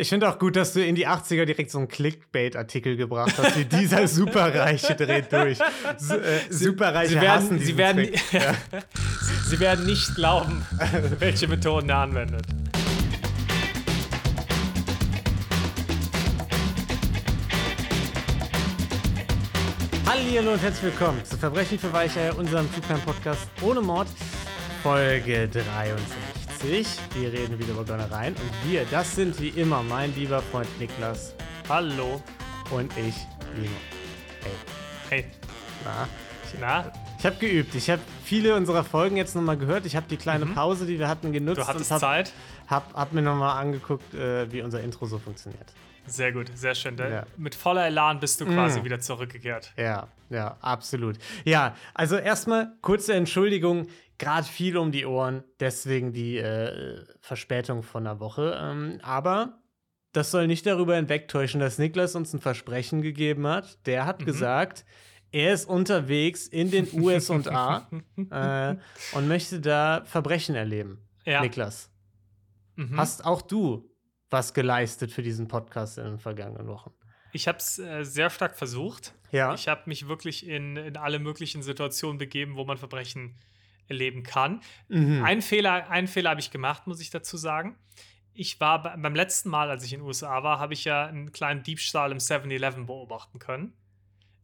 Ich finde auch gut, dass du in die 80er direkt so einen Clickbait-Artikel gebracht hast, wie dieser Superreiche dreht durch. S äh, Superreiche Sie werden, sie, werden, ja. sie werden nicht glauben, welche Methoden er anwendet. Hallo und herzlich willkommen zu Verbrechen für Weicheier, unserem True Podcast ohne Mord, Folge 53. Wir reden wieder über Gönnereien und wir, das sind wie immer mein lieber Freund Niklas Hallo. und ich, Lino. Hey, Hey. na? Na, Ich habe geübt. Ich habe viele unserer Folgen jetzt nochmal gehört. Ich habe die kleine Pause, die wir hatten, genutzt Mhm. du hattest und habe Zeit. hab, hab mir nochmal angeguckt, äh, wie unser Intro so funktioniert. Sehr gut, sehr schön. Ja. Mit voller Elan bist du quasi Mm. wieder zurückgekehrt. Ja, ja, absolut. Ja, also erstmal kurze Entschuldigung, gerade viel um die Ohren, deswegen die äh, Verspätung von einer Woche. Ähm, aber das soll nicht darüber hinwegtäuschen, dass Niklas uns ein Versprechen gegeben hat. Der hat gesagt, er ist unterwegs in den USA äh, und möchte da Verbrechen erleben. Ja. Niklas, Mhm. hast auch du was geleistet für diesen Podcast in den vergangenen Wochen? Ich habe es äh, sehr stark versucht. Ja. Ich habe mich wirklich in, in alle möglichen Situationen begeben, wo man Verbrechen erleben kann. Mhm. Einen Fehler, einen Fehler habe ich gemacht, muss ich dazu sagen. Ich war be- beim letzten Mal, als ich in den USA war, habe ich ja einen kleinen Diebstahl im 7-Eleven beobachten können.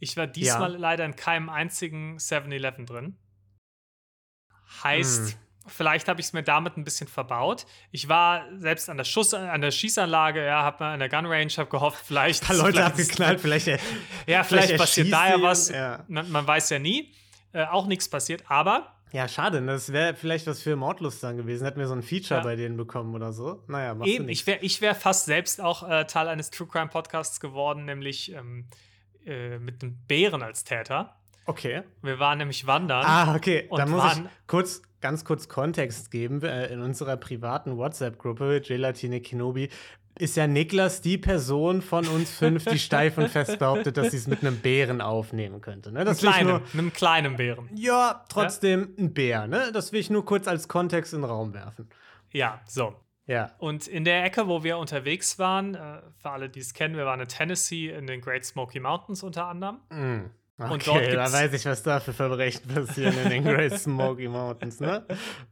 Ich war diesmal Ja. leider in keinem einzigen 7-Eleven drin. Heißt, Hm. vielleicht habe ich es mir damit ein bisschen verbaut. Ich war selbst an der Schuss, an der Schießanlage, ja, habe mal an der Gun Range, habe gehofft, vielleicht Ein paar Leute vielleicht- abgeknallt, vielleicht. Ja, vielleicht, passiert erschießt da ja was. ja. Man, man weiß ja nie. Äh, auch nichts passiert, aber Ja, schade. ne? Das wäre vielleicht was für Mordlust dann gewesen. Hätten wir so ein Feature Ja. bei denen bekommen oder so. Naja, machst Eben, ich wäre ich wär fast selbst auch äh, Teil eines True Crime Podcasts geworden, nämlich ähm, äh, mit einem Bären als Täter. Okay. Wir waren nämlich wandern. Ah, okay. Und Da muss ich kurz, ganz kurz Kontext geben. Äh, In unserer privaten WhatsApp-Gruppe, Gelatine Kenobi, ist ja Niklas die Person von uns fünf, die steif und fest behauptet, dass sie es mit einem Bären aufnehmen könnte. Ne? Das kleinem, nur, einem kleinen Bären. ja, trotzdem ein Bär. Ne? Das will ich nur kurz als Kontext in den Raum werfen. Ja, so. Ja. Und in der Ecke, wo wir unterwegs waren, äh, für alle, die es kennen, wir waren in Tennessee in den Great Smoky Mountains unter anderem. Mm. Okay, Und dort da weiß ich, was da für Verbrechen passieren in den Great Smoky Mountains, ne?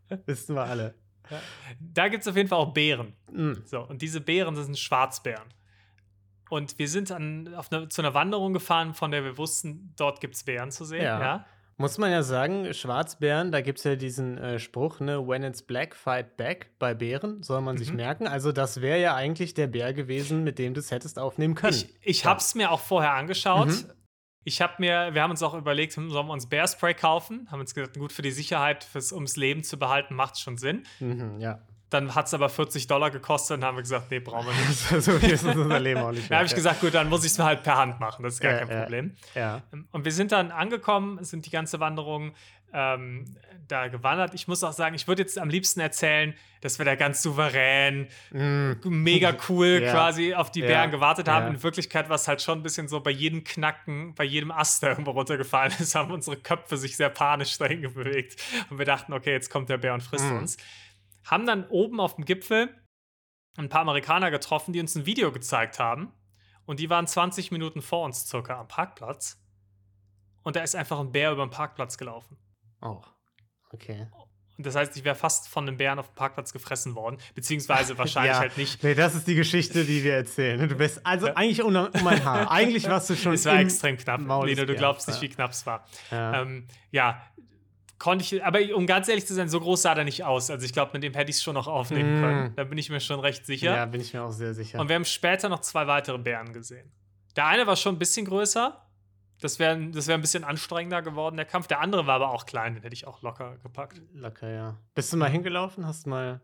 Wissen wir alle. Da gibt es auf jeden Fall auch Bären. Mm. So, und diese Bären das sind Schwarzbären. Und wir sind an, auf eine, zu einer Wanderung gefahren, von der wir wussten, dort gibt es Bären zu sehen. Ja. Ja. Muss man ja sagen, Schwarzbären, da gibt es ja diesen äh, Spruch, ne, when it's black, fight back, bei Bären, soll man sich Mhm. merken. Also das wäre ja eigentlich der Bär gewesen, mit dem du es hättest aufnehmen können. Ich, ich Ja. habe es mir auch vorher angeschaut. Mhm. Ich habe mir, wir haben uns auch überlegt, hm, sollen wir uns Bearspray kaufen? Haben uns gedacht, gut für die Sicherheit, fürs, ums Leben zu behalten, macht schon Sinn. Mhm, ja. Dann hat es aber 40 Dollar gekostet und haben wir gesagt, nee, brauchen wir nicht. so viel ist unser Leben auch nicht Da habe ich gesagt, gut, dann muss ich es mir halt per Hand machen. Das ist gar Ja, kein ja. Problem. Ja. Und wir sind dann angekommen, sind die ganze Wanderung ähm, da gewandert. Ich muss auch sagen, ich würde jetzt am liebsten erzählen, dass wir da ganz souverän, Mm. mega cool Ja. quasi auf die Ja. Bären gewartet haben. Ja. In Wirklichkeit war es halt schon ein bisschen so, bei jedem Knacken, bei jedem Ast, der irgendwo runtergefallen ist, haben unsere Köpfe sich sehr panisch dahin bewegt. Und wir dachten, okay, jetzt kommt der Bär und frisst Mhm. uns. Haben dann oben auf dem Gipfel ein paar Amerikaner getroffen, die uns ein Video gezeigt haben. Und die waren 20 Minuten vor uns circa am Parkplatz. Und da ist einfach ein Bär über den Parkplatz gelaufen. Oh. Okay. Und das heißt, ich wäre fast von einem Bären auf dem Parkplatz gefressen worden. Beziehungsweise wahrscheinlich ja. halt nicht. Nee, das ist die Geschichte, die wir erzählen. Du bist also Ja. eigentlich um, um ein Haar. Eigentlich warst du schon Es war extrem knapp. Maul Lino, du glaubst nicht, wie knapp es war. Ja. Ähm, ja, konnte ich, aber um ganz ehrlich zu sein, so groß sah der nicht aus. Also ich glaube, mit dem hätte ich es schon noch aufnehmen Mm. können. Da bin ich mir schon recht sicher. ja, bin ich mir auch sehr sicher. Und wir haben später noch zwei weitere Bären gesehen. Der eine war schon ein bisschen größer. Das wäre das wär ein bisschen anstrengender geworden, der Kampf. Der andere war aber auch klein, den hätte ich auch locker gepackt. Locker, ja. Bist du mal hingelaufen? Hast mal.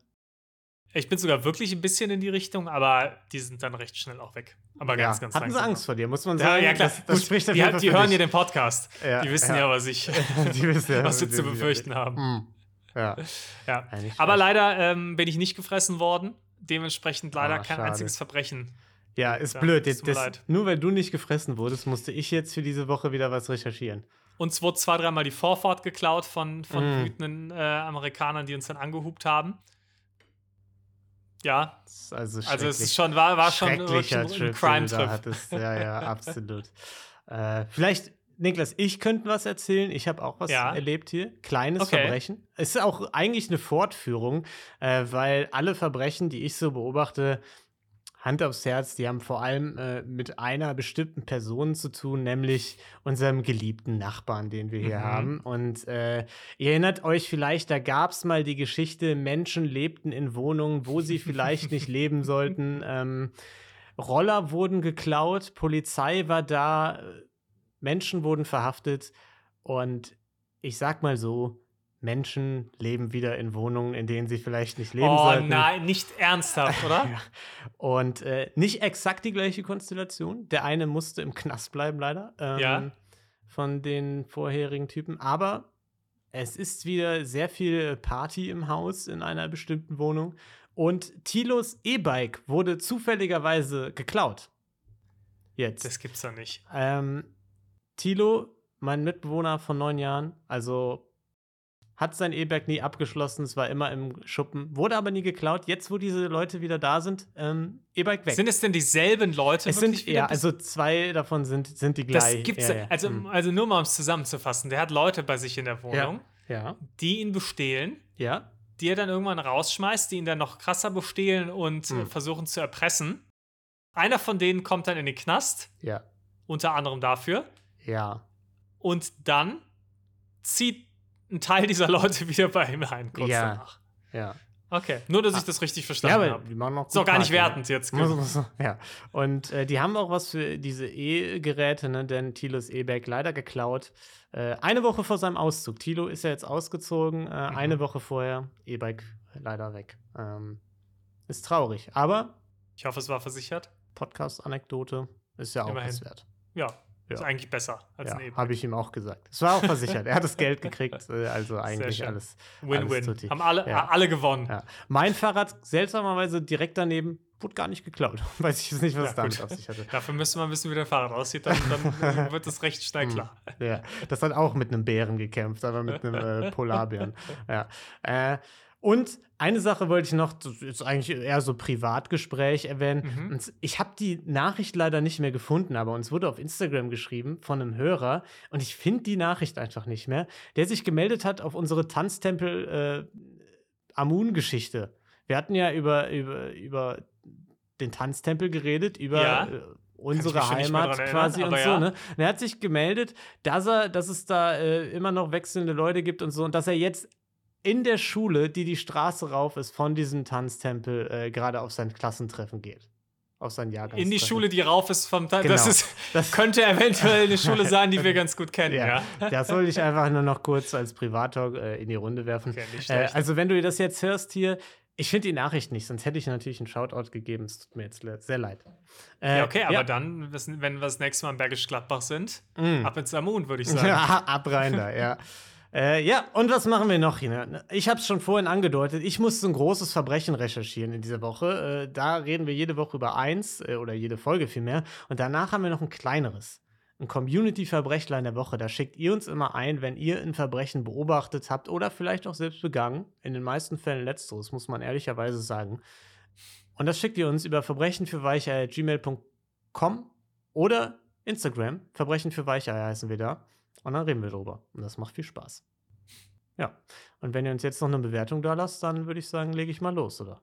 Ich bin sogar wirklich ein bisschen in die Richtung, aber die sind dann recht schnell auch weg. Aber ganz, ja. ganz Hatten sie langsam. Angst vor dir, muss man Ja, sagen. ja, klar. Das, das Gut, spricht die, hat- die hören dich. ja den Podcast. Ja, die wissen ja. ja, was ich, die wissen ja, was sie zu sie- befürchten haben. Hm. Ja. Ja. Ja, Aber leider ähm, bin ich nicht gefressen worden. Dementsprechend leider Ah, kein einziges Verbrechen. Ja, ist Ja, blöd. es Das, nur weil du nicht gefressen wurdest, musste ich jetzt für diese Woche wieder was recherchieren. Uns wurde zwei, dreimal die Vorfahrt geklaut von, von Mm. wütenden äh, Amerikanern, die uns dann angehupt haben. Ja. Also, also es ist schon, war, war schon, schon ein Crime-Trip. Ja, ja, absolut. äh, vielleicht, Niklas, ich könnte was erzählen. Ich habe auch was Ja. erlebt hier. Kleines Okay. Verbrechen. Es ist auch eigentlich eine Fortführung, äh, weil alle Verbrechen, die ich so beobachte, Hand aufs Herz, die haben vor allem äh, mit einer bestimmten Person zu tun, nämlich unserem geliebten Nachbarn, den wir hier Mhm. haben. Und äh, ihr erinnert euch vielleicht, da gab es mal die Geschichte, Menschen lebten in Wohnungen, wo sie vielleicht nicht leben sollten. Ähm, Roller wurden geklaut, Polizei war da, äh, Menschen wurden verhaftet und ich sag mal so, Menschen leben wieder in Wohnungen, in denen sie vielleicht nicht leben Oh sollten. nein, nicht ernsthaft, oder? Ja. Und äh, nicht exakt die gleiche Konstellation. Der eine musste im Knast bleiben, leider. Ähm, Ja. Von den vorherigen Typen. Aber es ist wieder sehr viel Party im Haus in einer bestimmten Wohnung. Und Tilos E-Bike wurde zufälligerweise geklaut. Jetzt. Das gibt's doch nicht. Ähm, Tilo, mein Mitbewohner von neun Jahren, also hat sein E-Bike nie abgeschlossen, es war immer im Schuppen, wurde aber nie geklaut. Jetzt, wo diese Leute wieder da sind, ähm, E-Bike weg. Sind es denn dieselben Leute? es sind, ja, Das- also zwei davon sind, sind die das gleich. gibt's ja, ja. Also, Hm. also nur mal um es zusammenzufassen. Der hat Leute bei sich in der Wohnung, ja, die ihn bestehlen, ja, die er dann irgendwann rausschmeißt, die ihn dann noch krasser bestehlen und äh, Hm. versuchen zu erpressen. Einer von denen kommt dann in den Knast, ja, unter anderem dafür. ja. Und dann zieht ein Teil dieser Leute wieder bei ihm ein, kurz Ja. danach. ja. Okay, nur dass ich das richtig Ja, verstanden aber habe. die machen noch Ist auch gar nicht wertend jetzt. Muss, muss, ja. Und äh, die haben auch was für diese E-Geräte, ne? denn Tilos E-Bag leider geklaut. Äh, eine Woche vor seinem Auszug. Tilo ist ja jetzt ausgezogen. Äh, Mhm. Eine Woche vorher E-Bike leider weg. Ähm, ist traurig. Aber Ich hoffe, es war versichert. Podcast-Anekdote ist ja auch Immerhin. was wert. Ja, Ja. ist eigentlich besser als Ja, ein E-Bike. habe ich ihm auch gesagt. Es war auch versichert. er hat das Geld gekriegt. Äh, also eigentlich alles. Win-win. Haben alle, Ja. alle gewonnen. Ja. Mein Fahrrad seltsamerweise direkt daneben wurde gar nicht geklaut. Weiß ich jetzt nicht, was Ja, es damit gut. auf sich hatte. Dafür müsste man wissen, wie der Fahrrad aussieht. Dann, dann wird es recht schnell Hm. klar. Ja, das hat auch mit einem Bären gekämpft, aber mit einem äh, Polarbären. Ja. Äh, und eine Sache wollte ich noch, das ist eigentlich eher so Privatgespräch erwähnen. Mhm. Ich habe die Nachricht leider nicht mehr gefunden, aber uns wurde auf Instagram geschrieben von einem Hörer und ich finde die Nachricht einfach nicht mehr, der sich gemeldet hat auf unsere Tanztempel äh, Amun-Geschichte. Wir hatten ja über, über, über den Tanztempel geredet, über Ja. äh, unsere Heimat dran quasi erinnern, und aber so, ja. ne? Und er hat sich gemeldet, dass er, dass es da äh, immer noch wechselnde Leute gibt und so und dass er jetzt in der Schule, die die Straße rauf ist, von diesem Tanztempel äh, gerade auf sein Klassentreffen geht. Auf sein Jahrgangstreffen. In die Schule, die rauf ist vom Tag. Genau. Das, ist, Das- könnte eventuell eine Schule sein, die wir ganz gut kennen. Ja. Ja, das wollte ich einfach nur noch kurz als Privattalk äh, in die Runde werfen. Okay, nicht äh, also, wenn du das jetzt hörst hier, ich finde die Nachricht nicht, sonst hätte ich natürlich einen Shoutout gegeben. Es tut mir jetzt le- sehr leid. Äh, ja, okay, aber dann, was- wenn wir das nächste Mal in Bergisch Gladbach sind, Mm. ab ins Amun, würde ich sagen. Ja, ab rein da, ja. Äh, ja, und was machen wir noch hier? Ich habe es schon vorhin angedeutet. Ich musste ein großes Verbrechen recherchieren in dieser Woche. Äh, da reden wir jede Woche über eins äh, oder jede Folge vielmehr. Und danach haben wir noch ein kleineres. Ein Community-Verbrechlein der Woche. Da schickt ihr uns immer ein, wenn ihr ein Verbrechen beobachtet habt oder vielleicht auch selbst begangen. In den meisten Fällen letzteres, muss man ehrlicherweise sagen. Und das schickt ihr uns über verbrechenfürweicher.gmail.com oder Instagram. Verbrechen für Weicheier heißen wir da. Und dann reden wir drüber. Und das macht viel Spaß. Ja. Und wenn ihr uns jetzt noch eine Bewertung da lasst, dann würde ich sagen, lege ich mal los, oder?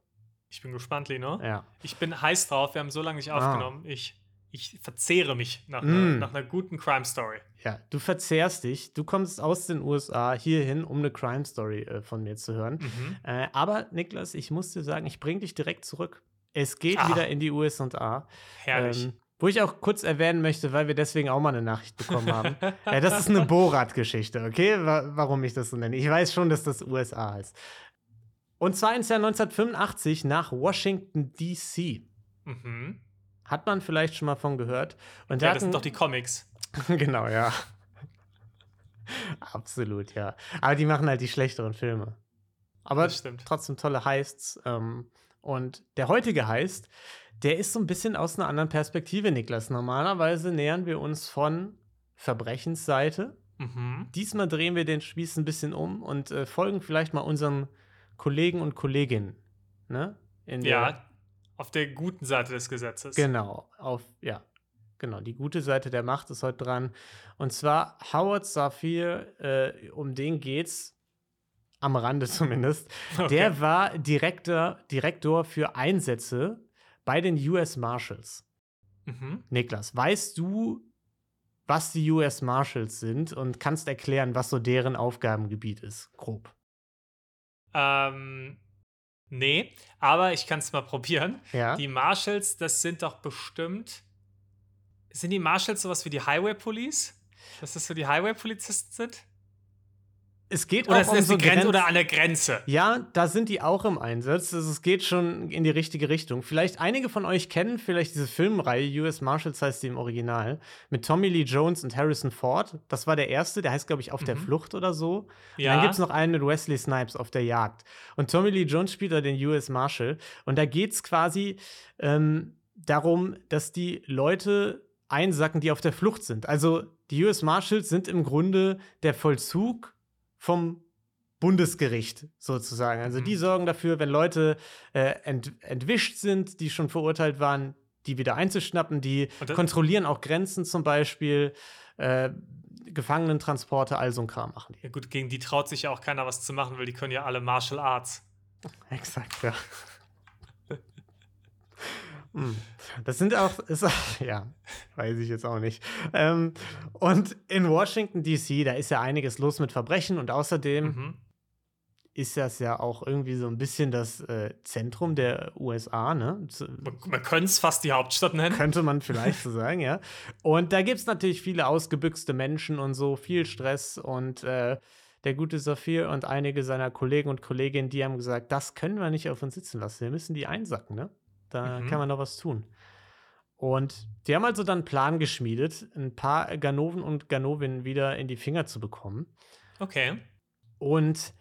Ich bin gespannt, Lino. Ja. Ich bin heiß drauf. Wir haben so lange nicht Ah. aufgenommen. Ich, ich verzehre mich nach, Mm. einer, nach einer guten Crime-Story. Ja, du verzehrst dich. Du kommst aus den USA hierhin, um eine Crime Story äh, von mir zu hören. Mhm. Äh, aber, Niklas, ich muss dir sagen, ich bringe dich direkt zurück. Es geht Ah. wieder in die USA. Herrlich. Ähm, wo ich auch kurz erwähnen möchte, weil wir deswegen auch mal eine Nachricht bekommen haben. äh, das ist eine Borat-Geschichte, okay? Wa warum ich das so nenne. Ich weiß schon, dass das USA heißt. Und zwar ins Jahr 1985 nach Washington, D.C. mhm. Hat man vielleicht schon mal von gehört. Und Ja, das sind doch die Comics. genau, ja. Absolut, ja. Aber die machen halt die schlechteren Filme. Aber trotzdem tolle Heists. Ähm, und der heutige Heist, der ist so ein bisschen aus einer anderen Perspektive, Niklas. Normalerweise nähern wir uns von Verbrechensseite. Mhm. Diesmal drehen wir den Spieß ein bisschen um und äh, folgen vielleicht mal unseren Kollegen und Kolleginnen. Ne? In Ja, der, auf der guten Seite des Gesetzes. Genau, auf, ja, genau, die gute Seite der Macht ist heute dran. Und zwar Howard Safir, äh, um den geht's, am Rande zumindest. Okay. Der war Direktor, Direktor für Einsätze bei den US Marshals. Mhm. Niklas, weißt du, was die US Marshals sind und kannst erklären, was so deren Aufgabengebiet ist? Grob. Ähm, nee, aber ich kann es mal probieren. Ja. Die Marshals, das sind doch bestimmt. Sind die Marshals sowas wie die Highway Police? Dass das so die Highway-Polizisten sind? Es geht Oder auch um so die Grenze Grenz- oder an der Grenze? Ja, da sind die auch im Einsatz. Also es geht schon in die richtige Richtung. Vielleicht einige von euch kennen vielleicht diese Filmreihe US Marshals heißt die im Original mit Tommy Lee Jones und Harrison Ford. Das war der erste, der heißt glaube ich auf der Mhm. Flucht oder so. Ja. Dann gibt es noch einen mit Wesley Snipes auf der Jagd. Und Tommy Lee Jones spielt da den US Marshal. Und da geht es quasi ähm, darum, dass die Leute einsacken, die auf der Flucht sind. Also die US Marshals sind im Grunde der Vollzug vom Bundesgericht sozusagen. Also die Mhm. sorgen dafür, wenn Leute äh, ent entwischt sind, die schon verurteilt waren, die wieder einzuschnappen. Die kontrollieren auch Grenzen zum Beispiel. Äh, Gefangenentransporte, all so ein Kram machen die. Ja, gut, gegen die traut sich ja auch keiner was zu machen, weil die können ja alle Martial Arts. Exakt, ja. Hm. Das sind auch, ist, ja, weiß ich jetzt auch nicht. Ähm, und in Washington, D.C., da ist ja einiges los mit Verbrechen und außerdem Mhm. ist das ja auch irgendwie so ein bisschen das äh, Zentrum der USA, ne? Man, man könnte es fast die Hauptstadt nennen. Könnte man vielleicht so sagen, ja. Und da gibt es natürlich viele ausgebüxte Menschen und so, viel Stress und äh, der gute Saphir und einige seiner Kollegen und Kolleginnen, die haben gesagt, das können wir nicht auf uns sitzen lassen. Wir müssen die einsacken, ne? Da Mhm. kann man noch was tun. Und die haben also dann einen Plan geschmiedet, ein paar Ganoven und Ganovinnen wieder in die Finger zu bekommen. Okay. Und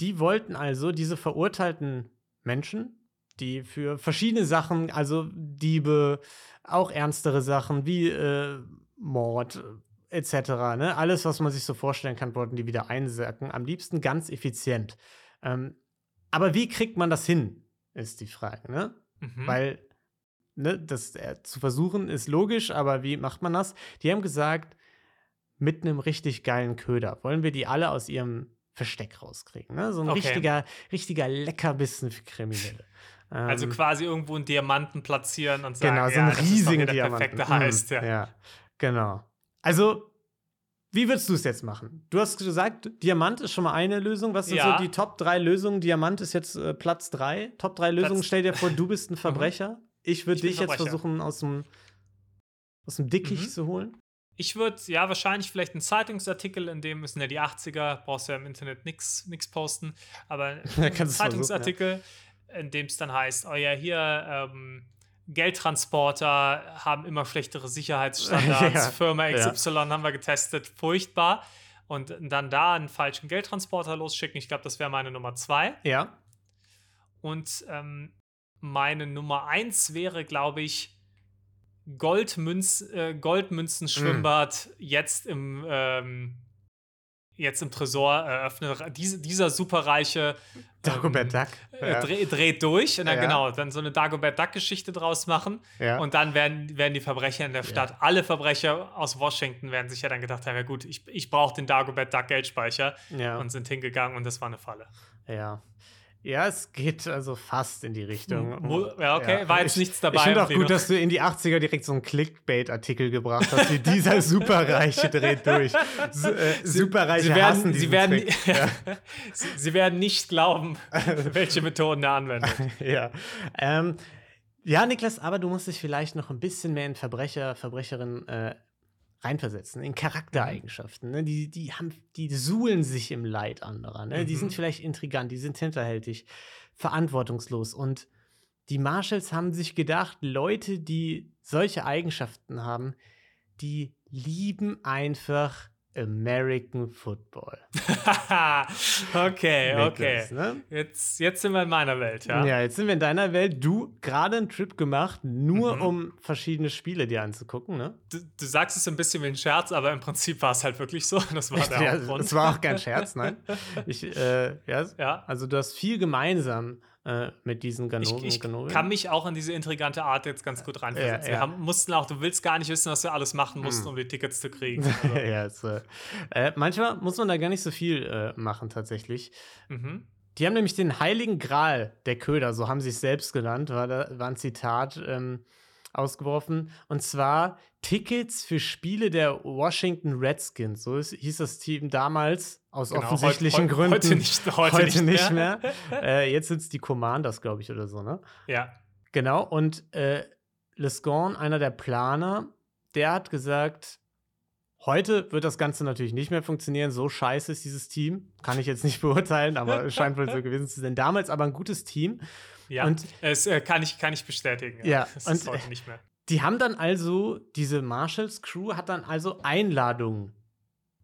die wollten also diese verurteilten Menschen, die für verschiedene Sachen, also Diebe, auch ernstere Sachen wie äh, Mord etc., ne? alles, was man sich so vorstellen kann, wollten die wieder einsacken. Am liebsten ganz effizient. Ähm, aber wie kriegt man das hin, ist die Frage, ne? Mhm. Weil, ne, das äh, zu versuchen ist logisch, aber wie macht man das? Die haben gesagt, mit einem richtig geilen Köder wollen wir die alle aus ihrem Versteck rauskriegen. Ne? So ein Okay. richtiger, richtiger Leckerbissen für Kriminelle. also Ähm, quasi irgendwo einen Diamanten platzieren und sagen, genau, so ja, einen das ist riesigen der Diamanten. perfekte Mm, Heist. Ja. ja, genau. Also, wie würdest du es jetzt machen? Du hast gesagt, Diamant ist schon mal eine Lösung. Was sind Ja. so die Top 3 Lösungen? Diamant ist jetzt äh, Platz 3. Top 3 Lösungen. Platz- Stell dir vor, du bist ein Verbrecher. Ich würde dich jetzt versuchen, aus dem, aus dem Dickicht Mhm. zu holen. Ich würde, ja, wahrscheinlich vielleicht einen Zeitungsartikel, in dem müssen ja die 80er, brauchst ja im Internet nichts nix posten, aber einen du es Zeitungsartikel, in dem es dann heißt, oh ja, hier, ähm, Geldtransporter haben immer schlechtere Sicherheitsstandards, Ja, Firma ja. XY haben wir getestet, furchtbar. Und dann da einen falschen Geldtransporter losschicken, ich glaube, das wäre meine Nummer zwei. Ja. Und ähm, meine Nummer eins wäre, glaube ich, Goldmünz, äh, Goldmünzen-Schwimmbad Mm. jetzt im ähm, jetzt im Tresor eröffnen. Diese, dieser superreiche Dagobert Duck. äh, Ja. dreh, dreht durch und dann Ja. genau, dann so eine Dagobert Duck-Geschichte draus machen. Ja. Und dann werden, werden die Verbrecher in der Stadt, alle Verbrecher aus Washington werden sich ja dann gedacht haben, ja gut, ich, ich brauche den Dagobert Duck Geldspeicher und sind hingegangen und das war eine Falle. ja. Ja, es geht also fast in die Richtung. Mu- ja, okay, war jetzt ich, nichts dabei Ich finde auch gut, dass du in die 80er direkt so einen Clickbait-Artikel gebracht hast, wie dieser Superreiche dreht durch. Su äh, Superreiche Sie werden, sie, werden, Trick. sie, sie werden nicht glauben, welche Methoden er anwendet. ja. Ähm, ja, Niklas, aber du musst dich vielleicht noch ein bisschen mehr in Verbrecher, Verbrecherin äh, reinversetzen, in Charaktereigenschaften. Ne? Die, die, haben, die suhlen sich im Leid anderer. Ne? Die Mhm. sind vielleicht intrigant, die sind hinterhältig, verantwortungslos. Und die Marshalls haben sich gedacht, Leute, die solche Eigenschaften haben, die lieben einfach American Football. okay, okay. Niklas, ne? Jetzt, jetzt sind wir in meiner Welt, ja? Ja. jetzt sind wir in deiner Welt. Du gerade einen Trip gemacht, nur Mhm. um verschiedene Spiele dir anzugucken, ne? Du, du sagst es ein bisschen wie ein Scherz, aber im Prinzip war es halt wirklich so. Das war der Ja, Hauptgrund. das war auch kein Scherz, nein. Ich, äh, ja, Ja. Also du hast viel gemeinsam äh, mit diesen Ganoven. Ich, ich kann mich auch in diese intrigante Art jetzt ganz gut reinversetzen. Ja, ja. Wir haben, mussten auch, du willst gar nicht wissen, was wir alles machen mussten, um die Tickets zu kriegen. Also, ja, es, äh, manchmal muss man da gar nicht so viel äh, machen, tatsächlich. mhm. Die haben nämlich den heiligen Gral der Köder, so haben sie es selbst genannt, war, da, war ein Zitat ähm, ausgeworfen. Und zwar Tickets für Spiele der Washington Redskins. So hieß das Team damals, aus Genau, offensichtlichen heut- heut- Gründen. Heute nicht, heute Heute nicht mehr. äh, jetzt sind es die Commanders, glaube ich, oder so, ne? Ja. Genau, und äh, Lescon, einer der Planer, der hat gesagt, heute wird das Ganze natürlich nicht mehr funktionieren. So scheiße ist dieses Team. Kann ich jetzt nicht beurteilen, aber es scheint wohl so gewesen zu sein. Damals aber ein gutes Team. Ja, Und- es äh, kann, ich, kann ich bestätigen. Ja, es und- ist heute nicht mehr. Die haben dann also, diese Marshalls Crew hat dann also Einladungen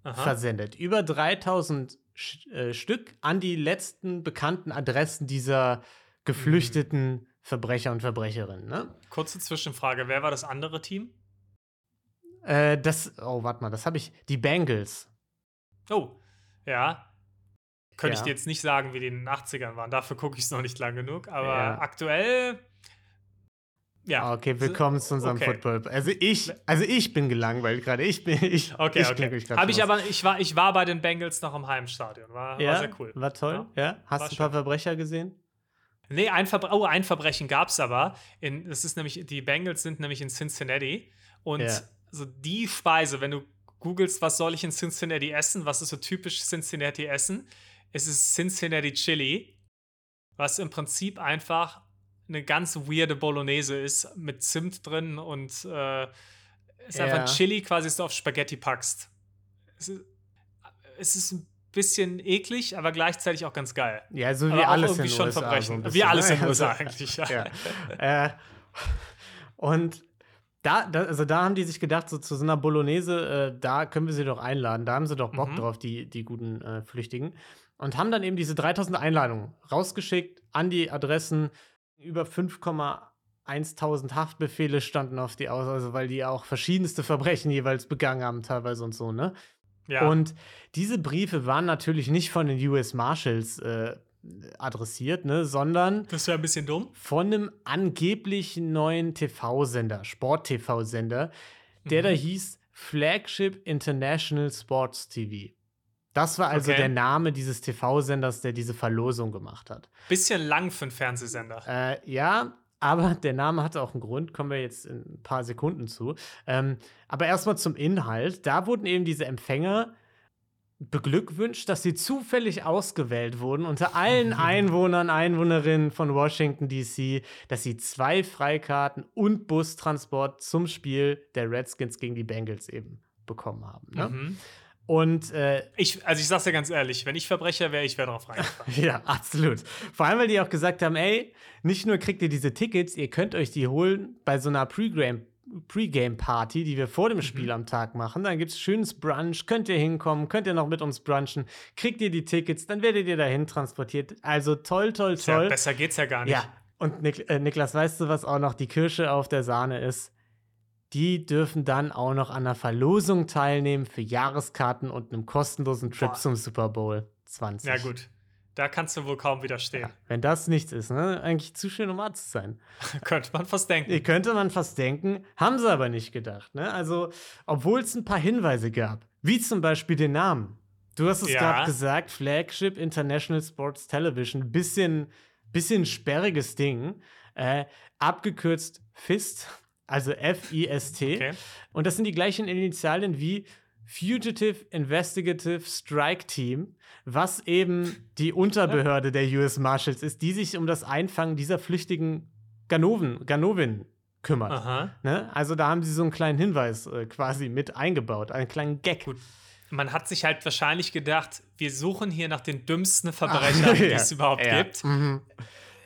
Aha. versendet. Über 3000 Sch äh, Stück an die letzten bekannten Adressen dieser geflüchteten Verbrecher und Verbrecherinnen. Ne? Kurze Zwischenfrage: Wer war das andere Team? Äh, das, oh, warte mal, das habe ich, die Bengals. Oh, ja. Könnte ich Ja. dir jetzt nicht sagen, wie die in den 80ern waren. Dafür gucke ich es noch nicht lang genug. Aber Ja. aktuell. Ja. Ah, Okay, willkommen zu unserem Okay. Football. Also ich, also ich bin gelangweilt gerade. Ich bin, ich, Okay, ich okay. mich Habe ich aber, ich war, ich war bei den Bengals noch im Heimstadion. War, ja, war sehr cool. War toll, ja. Hast war du ein paar. Verbrecher gesehen? Nee, ein, Verbre oh, ein Verbrechen gab es aber. In, das ist nämlich, die Bengals sind nämlich in Cincinnati. Und Ja. so die Speise, wenn du googelst, was soll ich in Cincinnati essen, was ist so typisch Cincinnati essen, es ist Cincinnati Chili, was im Prinzip einfach eine ganz weirde Bolognese ist, mit Zimt drin und äh, ist einfach Ja. ein Chili quasi, das du auf Spaghetti packst. Es ist, es ist ein bisschen eklig, aber gleichzeitig auch ganz geil. Ja, so wie Aber alles irgendwie in schon USA. Verbrechen. So Wie alles in den USA eigentlich, ja. ja. äh, und da, da, also da haben die sich gedacht, so zu so einer Bolognese, äh, da können wir sie doch einladen. Da haben sie doch Bock Mhm. drauf, die, die guten äh, Flüchtigen. Und haben dann eben diese 3000 Einladungen rausgeschickt an die Adressen. Über 5,1000 Haftbefehle standen auf die aus, also weil die auch verschiedenste Verbrechen jeweils begangen haben, teilweise und so, ne? Ja. Und diese Briefe waren natürlich nicht von den US Marshals äh, adressiert, ne, sondern das wäre ein bisschen dumm. von einem angeblich neuen TV-Sender, Sport-TV-Sender, der Mhm. da hieß Flagship International Sports TV. Das war also Okay. der Name dieses TV-Senders, der diese Verlosung gemacht hat. Bisschen lang für einen Fernsehsender. Äh, ja, aber der Name hatte auch einen Grund, kommen wir jetzt in ein paar Sekunden zu. Ähm, aber erstmal zum Inhalt. Da wurden eben diese Empfänger beglückwünscht, dass sie zufällig ausgewählt wurden unter allen Einwohnern, Einwohnerinnen von Washington, D.C., dass sie zwei Freikarten und Bustransport zum Spiel der Redskins gegen die Bengals eben bekommen haben. Ne? Mhm. Und äh, Ich, also ich sag's dir ganz ehrlich, wenn ich Verbrecher wäre, ich wäre drauf reingefallen. Ja, absolut. Vor allem, weil die auch gesagt haben, ey, nicht nur kriegt ihr diese Tickets, ihr könnt euch die holen bei so einer Pre-Game- Pre-Game-Party, die wir vor dem Spiel am Tag machen. Dann gibt's schönes Brunch, könnt ihr hinkommen, könnt ihr noch mit uns brunchen, kriegt ihr die Tickets, dann werdet ihr dahin transportiert. Also toll, toll, toll. besser geht's ja gar nicht. Ja, und Nik äh, Niklas, weißt du, was auch noch die Kirsche auf der Sahne ist? Die dürfen dann auch noch an einer Verlosung teilnehmen für Jahreskarten und einem kostenlosen Trip Boah. zum Super Bowl 20. Ja, gut. Da kannst du wohl kaum widerstehen. Ja, wenn das nichts ist, ne? Eigentlich zu schön, um wahr zu sein. Könnte man fast denken. Ihr könnte man fast denken, haben sie aber nicht gedacht, ne? Also, obwohl es ein paar Hinweise gab, wie zum Beispiel den Namen. Du hast es Ja. gerade gesagt, Flagship International Sports Television, bisschen, bisschen sperriges Ding, äh, abgekürzt FIST, also F-I-S-T. Okay. Und das sind die gleichen Initialien wie Fugitive Investigative Strike Team, was eben die Unterbehörde der US Marshals ist, die sich um das Einfangen dieser flüchtigen Ganoven, Ganovin kümmert. Ne? Also da haben sie so einen kleinen Hinweis äh, quasi mit eingebaut, einen kleinen Gag. Gut. Man hat sich halt wahrscheinlich gedacht, wir suchen hier nach den dümmsten Verbrechern, die es überhaupt Ja. gibt. Mhm.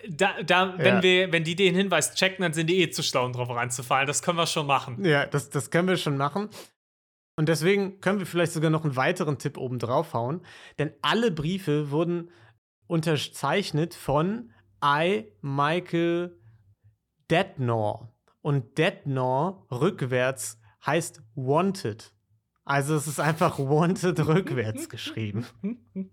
Da, da, wenn, Ja. wir, wenn die den Hinweis checken, dann sind die eh zu schlau, um drauf reinzufallen. Das können wir schon machen. Ja, das, das können wir schon machen. Und deswegen können wir vielleicht sogar noch einen weiteren Tipp oben draufhauen. Denn alle Briefe wurden unterzeichnet von I. Michael Detnor. Und Detnor rückwärts heißt Wanted. Also es ist einfach Wanted rückwärts geschrieben.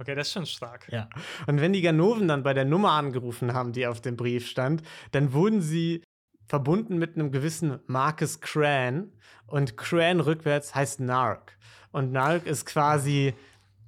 Okay, das ist schon stark. Ja. Und wenn die Ganoven dann bei der Nummer angerufen haben, die auf dem Brief stand, dann wurden sie verbunden mit einem gewissen Marcus Cran. Und Cran rückwärts heißt Narc. Und Narc ist quasi,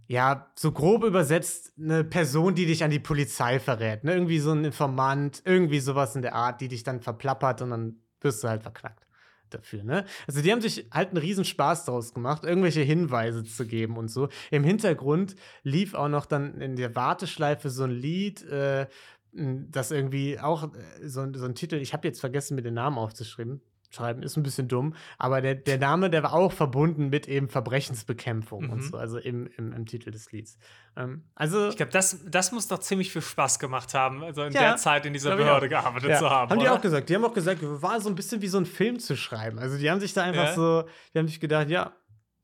ja, so grob übersetzt, eine Person, die dich an die Polizei verrät. Ne? Irgendwie so ein Informant, irgendwie sowas in der Art, die dich dann verplappert und dann wirst du halt verknackt dafür, ne? Also die haben sich halt einen riesen Spaß daraus gemacht, irgendwelche Hinweise zu geben und so. Im Hintergrund lief auch noch dann in der Warteschleife so ein Lied, äh, das irgendwie auch äh, so, so ein Titel, ich habe jetzt vergessen, mir den Namen aufzuschreiben, schreiben, ist ein bisschen dumm, aber der, der Name, der war auch verbunden mit eben Verbrechensbekämpfung mhm. und so, also im, im, im Titel des Lieds. Ähm, also ich glaube, das, das muss doch ziemlich viel Spaß gemacht haben, also in ja, der Zeit in dieser Behörde gearbeitet ja. zu haben. Haben oder? die auch gesagt. Die haben auch gesagt, war so ein bisschen wie so ein Film zu schreiben. Also die haben sich da einfach ja. so, die haben sich gedacht, ja,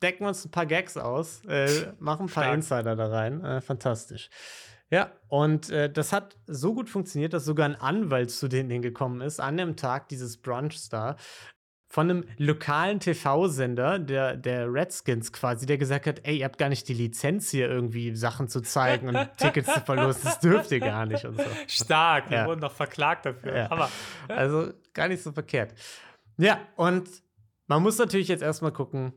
decken wir uns ein paar Gags aus, äh, machen ein paar Stark. Insider da rein. Äh, fantastisch. Ja, und äh, das hat so gut funktioniert, dass sogar ein Anwalt zu denen hingekommen ist, an dem Tag dieses Brunch da, von einem lokalen TV-Sender, der, der Redskins quasi, der gesagt hat, ey, ihr habt gar nicht die Lizenz hier irgendwie Sachen zu zeigen und Tickets zu verlosen, das dürft ihr gar nicht und so. Stark, wir ja. wurden doch verklagt dafür. Ja. Aber, Also gar nicht so verkehrt. Ja, und man muss natürlich jetzt erstmal gucken,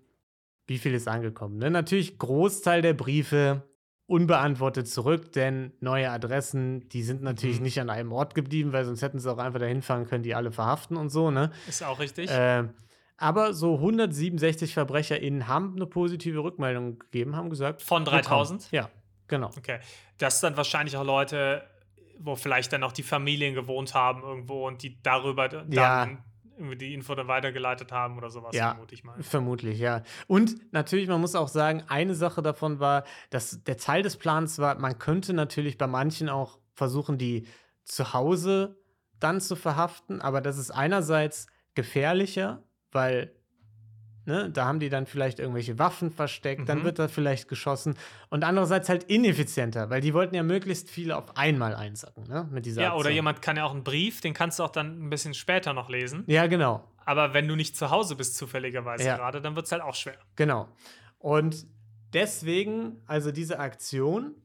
wie viel ist angekommen. Ne? Natürlich, Großteil der Briefe unbeantwortet zurück, denn neue Adressen, die sind natürlich mhm. nicht an einem Ort geblieben, weil sonst hätten sie auch einfach dahin fahren können, die alle verhaften und so, ne? Ist auch richtig. Äh, aber so 167 VerbrecherInnen haben eine positive Rückmeldung gegeben, haben gesagt. Von 3000? Ja, genau. Okay. Das sind dann wahrscheinlich auch Leute, wo vielleicht dann auch die Familien gewohnt haben irgendwo und die darüber dann ja die Info dann weitergeleitet haben oder sowas, ja, vermute ich mal. Vermutlich, ja. Und natürlich, man muss auch sagen, eine Sache davon war, dass der Teil des Plans war, man könnte natürlich bei manchen auch versuchen, die zu Hause dann zu verhaften, aber das ist einerseits gefährlicher, weil Ne? Da haben die dann vielleicht irgendwelche Waffen versteckt, mhm. dann wird da vielleicht geschossen. Und andererseits halt ineffizienter, weil die wollten ja möglichst viele auf einmal einsacken, ne? Mit dieser ja, Aktion. oder jemand kann ja auch einen Brief, den kannst du auch dann ein bisschen später noch lesen. Ja, genau. Aber wenn du nicht zu Hause bist, zufälligerweise ja. gerade, dann wird es halt auch schwer. Genau. Und deswegen, also diese Aktion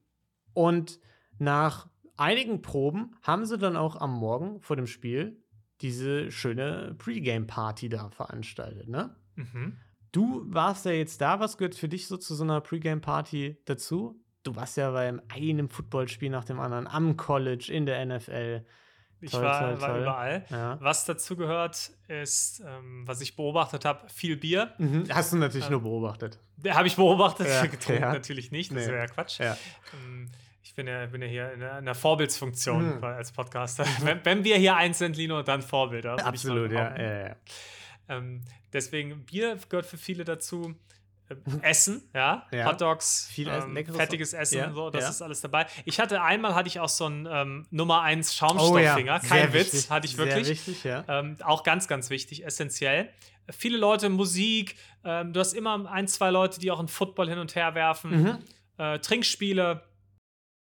und nach einigen Proben haben sie dann auch am Morgen vor dem Spiel diese schöne Pre-Game-Party da veranstaltet, ne? Mhm. Du warst ja jetzt da. Was gehört für dich so zu so einer Pre-Game-Party dazu? Du warst ja beim einem Footballspiel nach dem anderen am College, in der NFL. Ich toll, war, toll, war toll. überall. Ja. Was dazu gehört, ist, ähm, was ich beobachtet habe, viel Bier. Mhm. Hast du natürlich ähm, nur beobachtet. Habe ich beobachtet, ja, getrunken ja. natürlich nicht, das nee. wäre ja Quatsch. Ähm, ich bin ja, bin ja hier in einer Vorbildsfunktion mhm. als Podcaster. wenn, wenn, wir hier eins sind, Lino, dann Vorbilder. Absolut, ja, ja, ja. Ähm, deswegen, Bier gehört für viele dazu. Ähm, Essen, ja, ja. Hot Dogs, Viel Essen, ähm, fettiges Essen ja, und so, das ja. ist alles dabei. Ich hatte einmal hatte ich auch so einen ähm, Nummer 1 Schaumstofffinger, oh, kein Witz, wichtig. hatte ich wirklich. Sehr wichtig, ja. Ähm, auch ganz, ganz wichtig, essentiell. Viele Leute, Musik, ähm, du hast immer ein, zwei Leute, die auch einen Football hin und her werfen, Mhm. äh, Trinkspiele.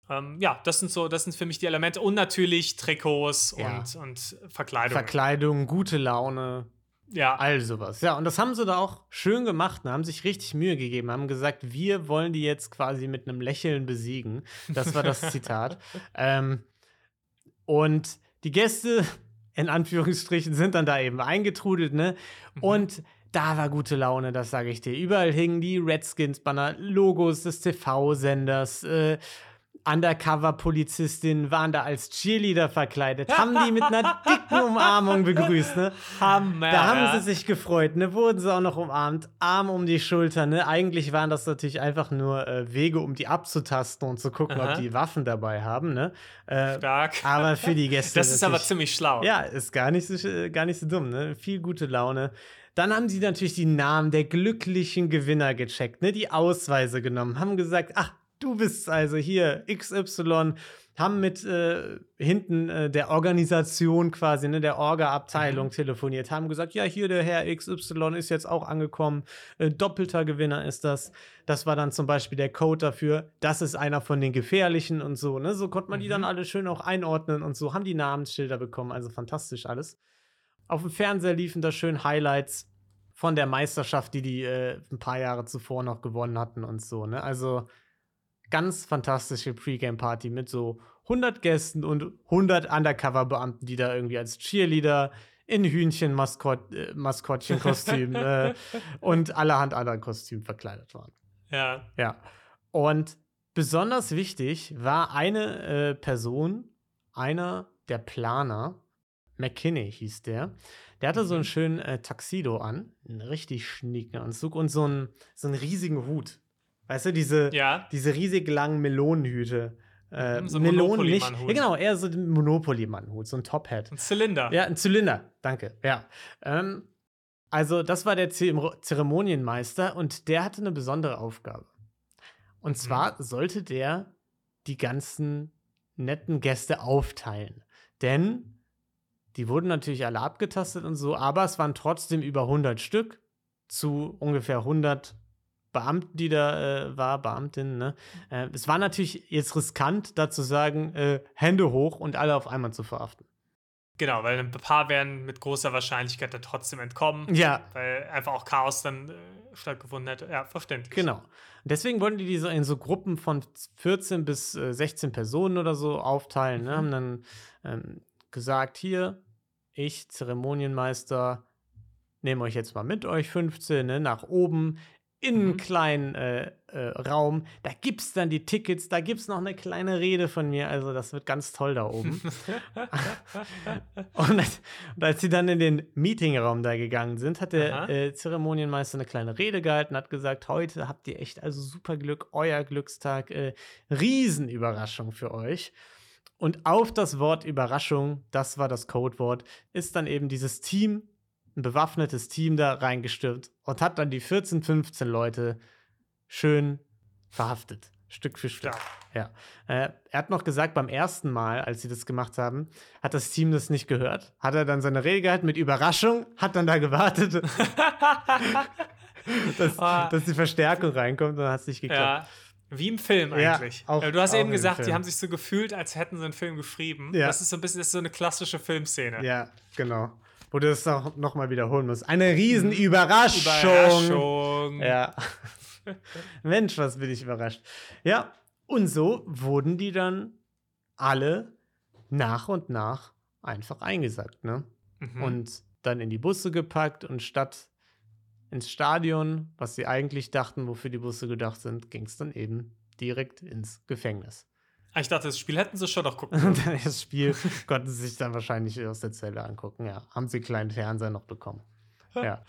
Ähm, ja, das sind so, das sind für mich die Elemente. Und natürlich Trikots und, und Verkleidung. Verkleidung, gute Laune, ja, all sowas. Ja, und das haben sie da auch schön gemacht, ne? haben sich richtig Mühe gegeben, haben gesagt, wir wollen die jetzt quasi mit einem Lächeln besiegen. Das war das Zitat. ähm, und die Gäste, in Anführungsstrichen, sind dann da eben eingetrudelt, ne? Mhm. Und da war gute Laune, das sage ich dir. Überall hingen die Redskins-Banner, Logos des TV-Senders, äh, Undercover-Polizistinnen waren da als Cheerleader verkleidet, haben die mit einer dicken Umarmung begrüßt, ne? Hammer. Da haben sie sich gefreut, ne? Wurden sie auch noch umarmt, Arm um die Schulter, ne? Eigentlich waren das natürlich einfach nur äh, Wege, um die abzutasten und zu gucken, Aha. ob die Waffen dabei haben, ne? Äh, Stark. aber für die Gäste. Das ist aber ziemlich schlau. ja, ist gar nicht so, äh, gar nicht so dumm, ne? Viel gute Laune. Dann haben sie natürlich die Namen der glücklichen Gewinner gecheckt, ne? Die Ausweise genommen, haben gesagt, ach, du bist also hier XY, haben mit äh, hinten äh, der Organisation quasi, ne, der Orga-Abteilung Mhm. telefoniert, haben gesagt, ja, hier der Herr XY ist jetzt auch angekommen, äh, doppelter Gewinner ist das. Das war dann zum Beispiel der Code dafür, das ist einer von den gefährlichen und so, ne? So konnte man die Mhm. dann alle schön auch einordnen und so, haben die Namensschilder bekommen, also fantastisch alles. Auf dem Fernseher liefen da schön Highlights von der Meisterschaft, die die äh, ein paar Jahre zuvor noch gewonnen hatten und so. Ne? Also ganz fantastische Pre-Game-Party mit so 100 Gästen und 100 Undercover-Beamten, die da irgendwie als Cheerleader in Hühnchen-Maskottchen-Kostüm äh, und allerhand anderen Kostümen verkleidet waren. Ja. Ja. Und besonders wichtig war eine äh, Person, einer der Planer, McKinney hieß der. Der hatte so einen Mhm. schönen äh, Tuxedo an, einen richtig schnieken Anzug und so einen, so einen riesigen Hut. Weißt du, diese, Ja. diese riesig langen Melonenhüte. Äh, Mhm, so ein Melonen nicht. Ja, genau, eher so ein Monopoly-Mann-Hut, so ein Top-Hat. Ein Zylinder. Ja, ein Zylinder, danke. Ja. Ähm, also, das war der Zeremonienmeister und der hatte eine besondere Aufgabe. Und zwar sollte der die ganzen netten Gäste aufteilen. Denn die wurden natürlich alle abgetastet und so, aber es waren trotzdem über 100 Stück zu ungefähr 100 Beamten, die da äh, war, Beamtinnen. Ne? Äh, es war natürlich jetzt riskant, da zu sagen, äh, Hände hoch und alle auf einmal zu verhaften. Genau, weil ein paar werden mit großer Wahrscheinlichkeit dann trotzdem entkommen, Ja, weil einfach auch Chaos dann äh, stattgefunden hätte. Ja, verständlich. Genau. Deswegen wollten die diese in so Gruppen von 14 bis äh, 16 Personen oder so aufteilen. Ne? Mhm. Haben dann ähm, gesagt, hier, ich, Zeremonienmeister, nehme euch jetzt mal mit euch 15 ne, nach oben in einen Mhm. kleinen äh, äh, Raum. Da gibt es dann die Tickets, da gibt es noch eine kleine Rede von mir. Also das wird ganz toll da oben. Und als, und als sie dann in den Meetingraum da gegangen sind, hat der äh, Zeremonienmeister eine kleine Rede gehalten, hat gesagt, heute habt ihr echt also super Glück, euer Glückstag, äh, Riesenüberraschung für euch. Und auf das Wort Überraschung, das war das Codewort, ist dann eben dieses Team, ein bewaffnetes Team da reingestürmt und hat dann die 14, 15 Leute schön verhaftet. Stück für Stück. Ja. Äh, er hat noch gesagt, beim ersten Mal, als sie das gemacht haben, hat das Team das nicht gehört. Hat er dann seine Rede gehalten mit Überraschung, hat dann da gewartet, dass, Ah. dass die Verstärkung reinkommt und dann hat es nicht geklappt. Ja, wie im Film Ja, eigentlich. auch- Äh, du hast eben gesagt, die haben sich so gefühlt, als hätten sie einen Film geschrieben. Ja. Das ist so ein bisschen das ist so eine klassische Filmszene. Ja, genau. Wo du das auch noch mal wiederholen musst. Eine Riesenüberraschung. Überraschung. Ja. Mensch, was bin ich überrascht. Ja, und so wurden die dann alle nach und nach einfach eingesackt, ne? Mhm. Und dann in die Busse gepackt und statt ins Stadion, was sie eigentlich dachten, wofür die Busse gedacht sind, ging es dann eben direkt ins Gefängnis. Ah, ich dachte, das Spiel hätten sie schon noch gucken können. das Spiel konnten sie sich dann wahrscheinlich aus der Zelle angucken. Ja, haben sie einen kleinen Fernseher noch bekommen. Ja.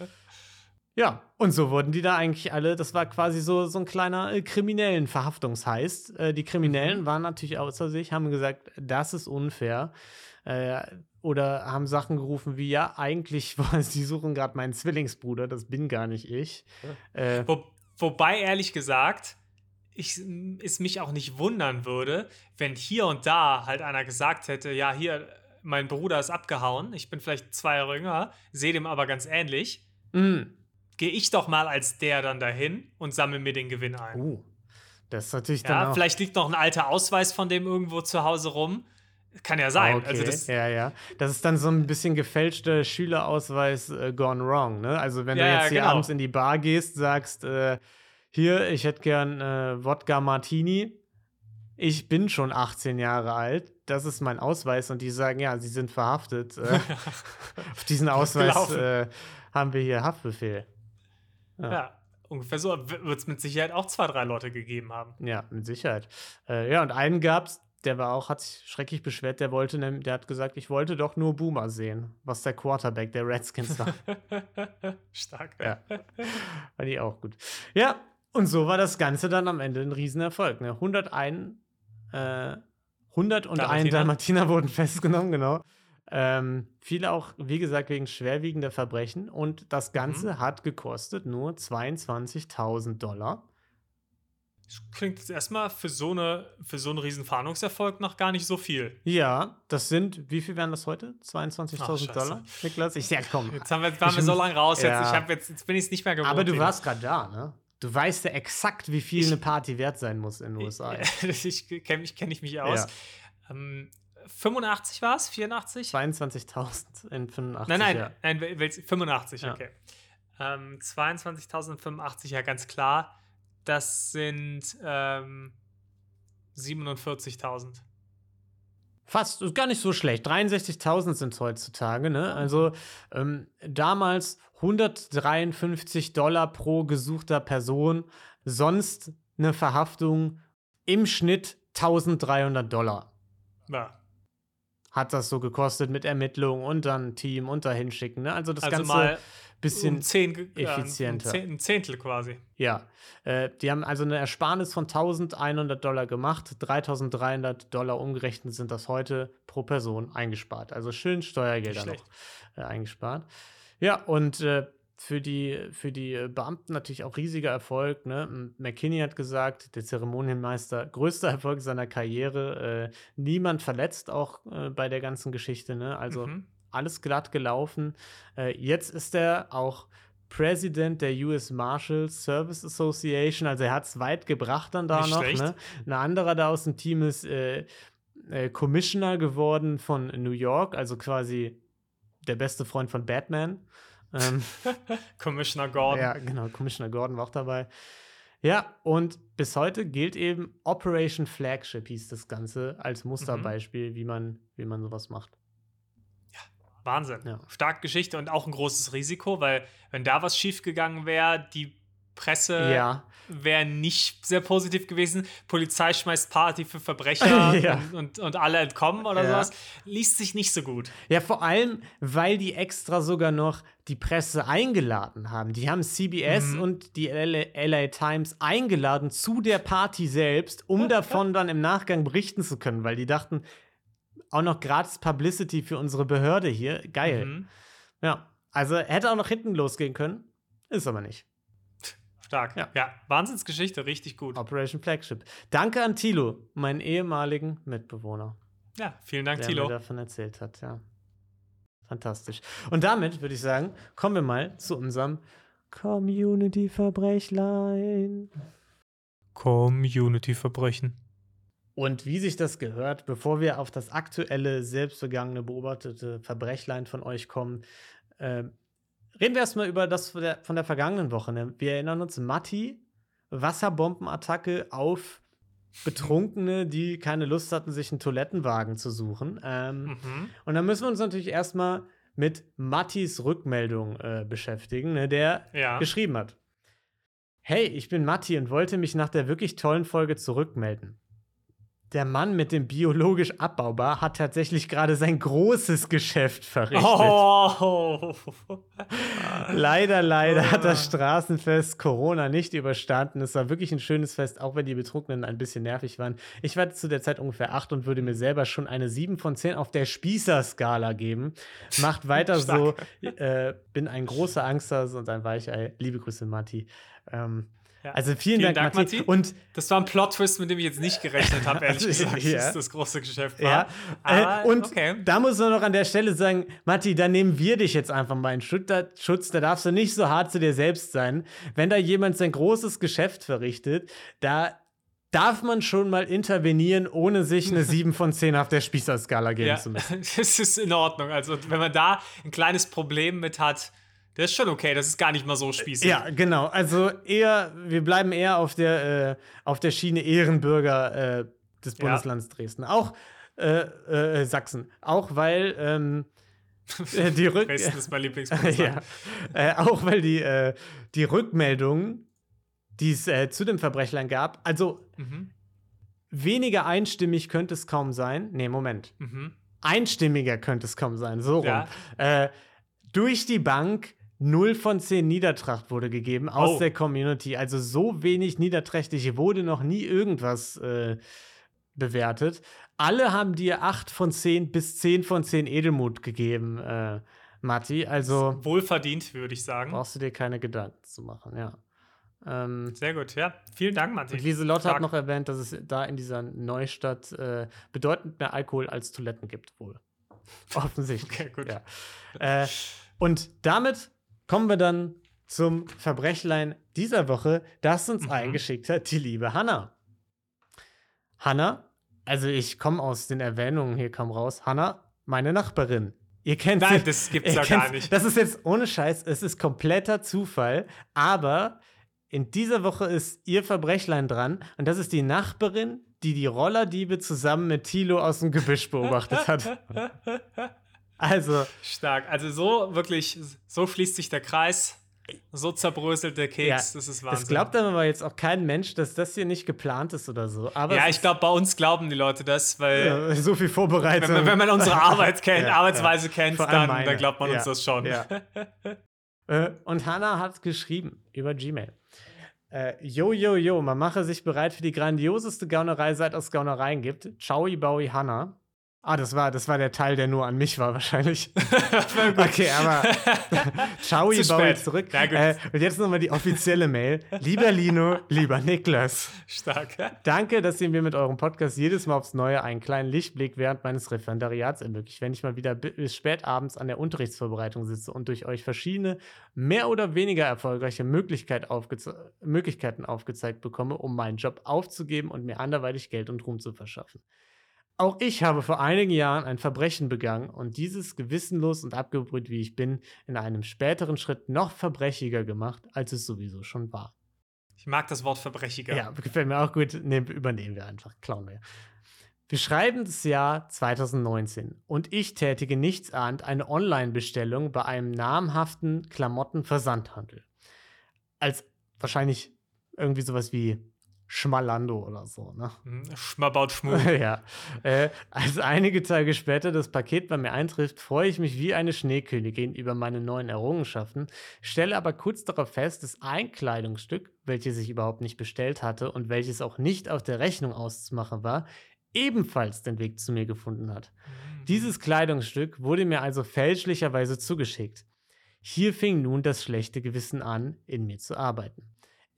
Ja, und so wurden die da eigentlich alle, das war quasi so, so ein kleiner äh, kriminellen Verhaftungsheist. Äh, die Kriminellen waren natürlich außer sich, haben gesagt, das ist unfair. Äh, oder haben Sachen gerufen wie, ja, eigentlich, sie suchen gerade meinen Zwillingsbruder, das bin gar nicht ich. Äh, Wo, wobei, ehrlich gesagt, ich, es mich auch nicht wundern würde, wenn hier und da halt einer gesagt hätte, ja, hier, mein Bruder ist abgehauen, ich bin vielleicht zwei Jahre jünger, sehe dem aber ganz ähnlich. mh. Gehe ich doch mal als der dann dahin und sammle mir den Gewinn ein. uh, das ist natürlich dann Ja, auch vielleicht liegt noch ein alter Ausweis von dem irgendwo zu Hause rum. Kann ja sein. Okay, Also das, ja, ja. Das ist dann so ein bisschen gefälschter Schülerausweis äh, gone wrong, ne? Also wenn Ja, du jetzt hier genau. abends in die Bar gehst, sagst, äh, hier, ich hätte gern äh, Wodka Martini. Ich bin schon 18 Jahre alt. Das ist mein Ausweis. Und die sagen, ja, sie sind verhaftet. Äh, auf diesen Ausweis äh, haben wir hier Haftbefehl. ja, ungefähr so wird es mit Sicherheit auch zwei, drei Leute gegeben haben. Ja, mit Sicherheit. Äh, ja, und einen gab's, der war auch, hat sich schrecklich beschwert, der wollte, der hat gesagt, ich wollte doch nur Boomer sehen, was der Quarterback der Redskins war. Stark. Ja. Fand ich auch gut. Ja, und so war das Ganze dann am Ende ein Riesenerfolg. Ne? 101, äh, 101 Dalmatiner. Dalmatiner wurden festgenommen, genau. Ähm, viele auch, wie gesagt, wegen schwerwiegender Verbrechen. Und das Ganze hat gekostet nur 22.000 Dollar. Das klingt jetzt erstmal für so, eine, für so einen riesen Fahndungserfolg noch gar nicht so viel. Ja, das sind, wie viel wären das heute? Ach, 22.000 scheiße. Dollar? Niklas? Ich sag, komm. Jetzt, haben wir, jetzt waren wir so lange raus, Ja. jetzt, ich hab jetzt, jetzt bin ich es nicht mehr gewohnt. Aber du warst gerade da, ne? Du weißt ja exakt, wie viel Ich- eine Party wert sein muss in den USA. ich kenne mich, kenn ich mich aus. Ähm, 85 war es? 84? 22.000 in 85 Nein, nein, ja. nein, wel- wel- 85, Ja. okay. Ähm, 22.085, ja, ganz klar. Das sind ähm, 47.000. Fast, ist gar nicht so schlecht. 63.000 sind es heutzutage, ne? Also ähm, damals 153 Dollar pro gesuchter Person, sonst eine Verhaftung im Schnitt 1300 Dollar. Ja. Hat das so gekostet mit Ermittlungen und dann Team und dahin schicken, ne? Also das Also Ganze mal bisschen um zehn, ja, effizienter. zehn- ein Zehntel quasi. Ja, äh, die haben also eine Ersparnis von 1100 Dollar gemacht. 3300 Dollar umgerechnet sind das heute pro Person eingespart. Also schön Steuergelder noch äh, eingespart. Ja, und äh, für die, für die äh, Beamten natürlich auch riesiger Erfolg. Ne? McKinney hat gesagt, der Zeremonienmeister, größter Erfolg seiner Karriere. Äh, niemand verletzt auch äh, bei der ganzen Geschichte. Ne? Also Mhm. Alles glatt gelaufen. Äh, jetzt ist er auch President der US Marshal Service Association, also er hat es weit gebracht dann da Nicht noch. Ne? Ein anderer da aus dem Team ist äh, äh, Commissioner geworden von New York, also quasi der beste Freund von Batman. Ähm, Commissioner Gordon. ja, genau, Commissioner Gordon war auch dabei. Ja, und bis heute gilt eben Operation Flagship hieß das Ganze als Musterbeispiel, wie, man, wie man sowas macht. Wahnsinn. Ja. Starke Geschichte und auch ein großes Risiko, weil wenn da was schiefgegangen wäre, die Presse Ja. wäre nicht sehr positiv gewesen. Polizei schmeißt Party für Verbrecher Ja. und, und, und alle entkommen oder Ja. sowas. Liest sich nicht so gut. Ja, vor allem, weil die extra sogar noch die Presse eingeladen haben. Die haben CBS Mhm. und die LA Times eingeladen zu der Party selbst, um davon dann im Nachgang berichten zu können, weil die dachten, auch noch gratis Publicity für unsere Behörde hier. Geil. Mhm. Ja, also hätte auch noch hinten losgehen können, ist aber nicht. Stark. Ja. Ja. Wahnsinnsgeschichte, richtig gut. Operation Flagship. Danke an Thilo, meinen ehemaligen Mitbewohner, Ja, vielen Dank, der Thilo. mir davon erzählt hat, ja. Fantastisch. Und damit würde ich sagen, kommen wir mal zu unserem Community-Verbrechlein. Community-Verbrechen. Und wie sich das gehört, bevor wir auf das aktuelle, selbstbegangene, beobachtete Verbrechlein von euch kommen, äh, reden wir erstmal über das von der, von der vergangenen Woche. Ne? Wir erinnern uns, Matti, Wasserbombenattacke auf Betrunkene, die keine Lust hatten, sich einen Toilettenwagen zu suchen. Ähm, Mhm. Und dann müssen wir uns natürlich erstmal mit Mattis Rückmeldung äh, beschäftigen, ne, der Ja. geschrieben hat. Hey, ich bin Matti und wollte mich nach der wirklich tollen Folge zurückmelden. Der Mann mit dem biologisch abbaubar hat tatsächlich gerade sein großes Geschäft verrichtet. Oh. Leider, leider hat das Ah. Straßenfest Corona nicht überstanden. Es war wirklich ein schönes Fest, auch wenn die Betrunkenen ein bisschen nervig waren. Ich war zu der Zeit ungefähr acht und würde mir selber schon eine 7 von 10 auf der Spießer-Skala geben. Macht weiter so. Äh, bin ein großer Angsthase und ein Weichei. Liebe Grüße, Matti. Ähm, Ja. Also vielen, Vielen Dank, Dank, Matti. Matti. Und Das war ein Plot-Twist, mit dem ich jetzt nicht gerechnet habe, ehrlich gesagt, ja. dass das große Geschäft war. Ja, Aber, äh, und okay. da muss man noch an der Stelle sagen, Matti, da nehmen wir dich jetzt einfach mal in Schutz, da, Schutz, da darfst du nicht so hart zu dir selbst sein. Wenn da jemand sein großes Geschäft verrichtet, da darf man schon mal intervenieren, ohne sich eine 7 von 10 auf der Spießerskala geben Ja, zu müssen. das ist in Ordnung. Also, wenn man da ein kleines Problem mit hat, das ist schon okay. Das ist gar nicht mal so spießig. Ja, genau. Also eher, wir bleiben eher auf der, äh, auf der Schiene Ehrenbürger äh, des Ja. Bundeslands Dresden. Auch äh, äh, Sachsen. Auch weil ähm, äh, die Rück Dresden ist mein Lieblingsbundesland. ja. äh, auch weil die, die Rückmeldungen, die es zu dem Verbrechlein gab, also Mhm. weniger einstimmig könnte es kaum sein. Nee, Moment. Mhm. Einstimmiger könnte es kaum sein, so rum. Ja. Durch die Bank 0 von 10 Niedertracht wurde gegeben aus Oh. der Community. Also so wenig niederträchtig wurde noch nie irgendwas äh, bewertet. Alle haben dir 8 von 10 bis 10 von 10 Edelmut gegeben, äh, Matti. Also Wohlverdient, würde ich sagen. brauchst du dir keine Gedanken zu machen, ja. Ähm, Sehr gut, ja. Vielen Dank, Matti. und Lieselotte hat noch erwähnt, dass es da in dieser Neustadt äh, bedeutend mehr Alkohol als Toiletten gibt, wohl. Offensichtlich. Okay, gut. Ja. Äh, und damit kommen wir dann zum Verbrechlein dieser Woche, das uns Mhm. eingeschickt hat, die liebe Hanna. Hanna, also ich komme aus den Erwähnungen hier kaum raus. Hanna, meine Nachbarin, Ihr kennt Nein, sie- das gibt's doch gar nicht. Das ist jetzt ohne Scheiß, es ist kompletter Zufall, aber in dieser Woche ist ihr Verbrechlein dran und das ist die Nachbarin, die die Rollerdiebe zusammen mit Thilo aus dem Gebüsch beobachtet hat. Also, Stark. Also so wirklich, so schließt sich der Kreis. So zerbröselt der Keks. ja, das ist Wahnsinn. das glaubt aber jetzt auch kein Mensch, dass das hier nicht geplant ist oder so. Aber ja, ich glaube, bei uns glauben die Leute das, weil äh, so viel Vorbereitung. wenn, man, wenn man unsere Arbeit kennt, Ja, Arbeitsweise kennt, dann, dann glaubt man uns Ja, das schon. ja. Äh, und Hannah hat geschrieben über Gmail. Äh, yo, yo, yo, man mache sich bereit für die grandioseste Gaunerei, seit es Gaunereien gibt. Ciao, Baui Hannah. Ah, das war, das war der Teil, der nur an mich war, wahrscheinlich. okay, aber Ciao, Zu Baui spät. zurück. Äh, und jetzt nochmal die offizielle Mail. Lieber Lino, lieber Niklas. Stark. Danke, dass ihr mir mit eurem Podcast jedes Mal aufs Neue einen kleinen Lichtblick während meines Referendariats ermöglicht, wenn ich mal wieder bi- bis spät abends an der Unterrichtsvorbereitung sitze und durch euch verschiedene, mehr oder weniger erfolgreiche Möglichkeit aufgeze Möglichkeiten aufgezeigt bekomme, um meinen Job aufzugeben und mir anderweitig Geld und Ruhm zu verschaffen. Auch ich habe vor einigen Jahren ein Verbrechen begangen und dieses gewissenlos und abgebrüht wie ich bin, in einem späteren Schritt noch verbrechiger gemacht, als es sowieso schon war. Ich mag das Wort Verbrechiger. Ja, gefällt mir auch gut. Nehm, übernehmen wir einfach, klauen wir. Wir schreiben das Jahr 2019 und ich tätige nichtsahnd eine Online-Bestellung bei einem namhaften Klamottenversandhandel. Als wahrscheinlich irgendwie sowas wie Schmalando oder so, ne? Hm, Schmabaut Schmu. ja. Äh, als einige Tage später das Paket bei mir eintrifft, freue ich mich wie eine Schneekönigin über meine neuen Errungenschaften, stelle aber kurz darauf fest, dass ein Kleidungsstück, welches ich überhaupt nicht bestellt hatte und welches auch nicht auf der Rechnung auszumachen war, ebenfalls den Weg zu mir gefunden hat. Dieses Kleidungsstück wurde mir also fälschlicherweise zugeschickt. Hier fing nun das schlechte Gewissen an, in mir zu arbeiten.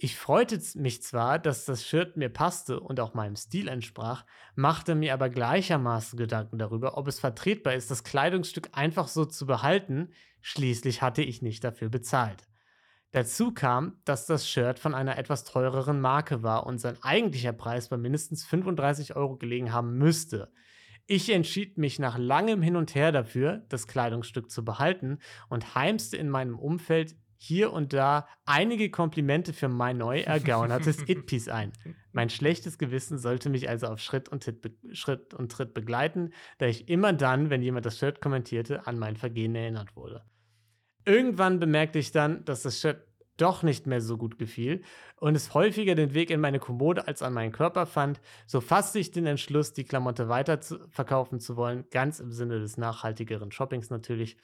Ich freute mich zwar, dass das Shirt mir passte und auch meinem Stil entsprach, machte mir aber gleichermaßen Gedanken darüber, ob es vertretbar ist, das Kleidungsstück einfach so zu behalten. Schließlich hatte ich nicht dafür bezahlt. Dazu kam, dass das Shirt von einer etwas teureren Marke war und sein eigentlicher Preis bei mindestens 35 Euro gelegen haben müsste. Ich entschied mich nach langem Hin und Her dafür, das Kleidungsstück zu behalten und heimste in meinem Umfeld hier und da einige Komplimente für mein neu ergaunertes It-Piece ein. Mein schlechtes Gewissen sollte mich also auf Schritt und, Schritt und Tritt begleiten, da ich immer dann, wenn jemand das Shirt kommentierte, an mein Vergehen erinnert wurde. Irgendwann bemerkte ich dann, dass das Shirt doch nicht mehr so gut gefiel und es häufiger den Weg in meine Kommode als an meinen Körper fand, so fasste ich den Entschluss, die Klamotte weiter zu verkaufen zu wollen, ganz im Sinne des nachhaltigeren Shoppings natürlich.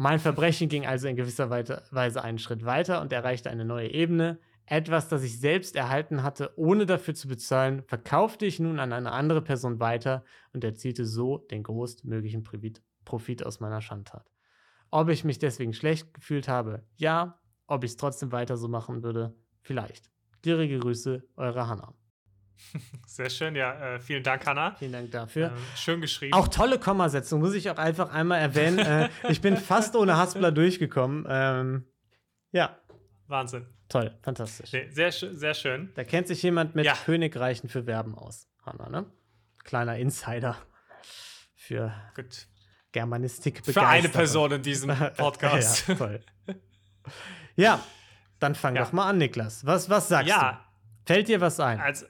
Mein Verbrechen ging also in gewisser Weise einen Schritt weiter und erreichte eine neue Ebene. Etwas, das ich selbst erhalten hatte, ohne dafür zu bezahlen, verkaufte ich nun an eine andere Person weiter und erzielte so den größtmöglichen Profit- Profit aus meiner Schandtat. Ob ich mich deswegen schlecht gefühlt habe, ja. Ob ich es trotzdem weiter so machen würde, vielleicht. Gierige Grüße, eure Hanna. Sehr schön, ja. Äh, vielen Dank, Hanna. Vielen Dank dafür. Ähm, schön geschrieben. Auch tolle Kommasetzung, muss ich auch einfach einmal erwähnen. äh, ich bin fast ohne Haspler durchgekommen. Ähm, ja, Wahnsinn. toll, fantastisch. Nee, sehr, sehr schön. Da kennt sich jemand mit Ja. Königreichen für Verben aus, Hanna, ne? Kleiner Insider für Gut. Germanistik Für eine Person in diesem Podcast. ja, toll. Ja, dann fang Ja. doch mal an, Niklas. Was, was sagst Ja, du? Fällt dir was ein? Also,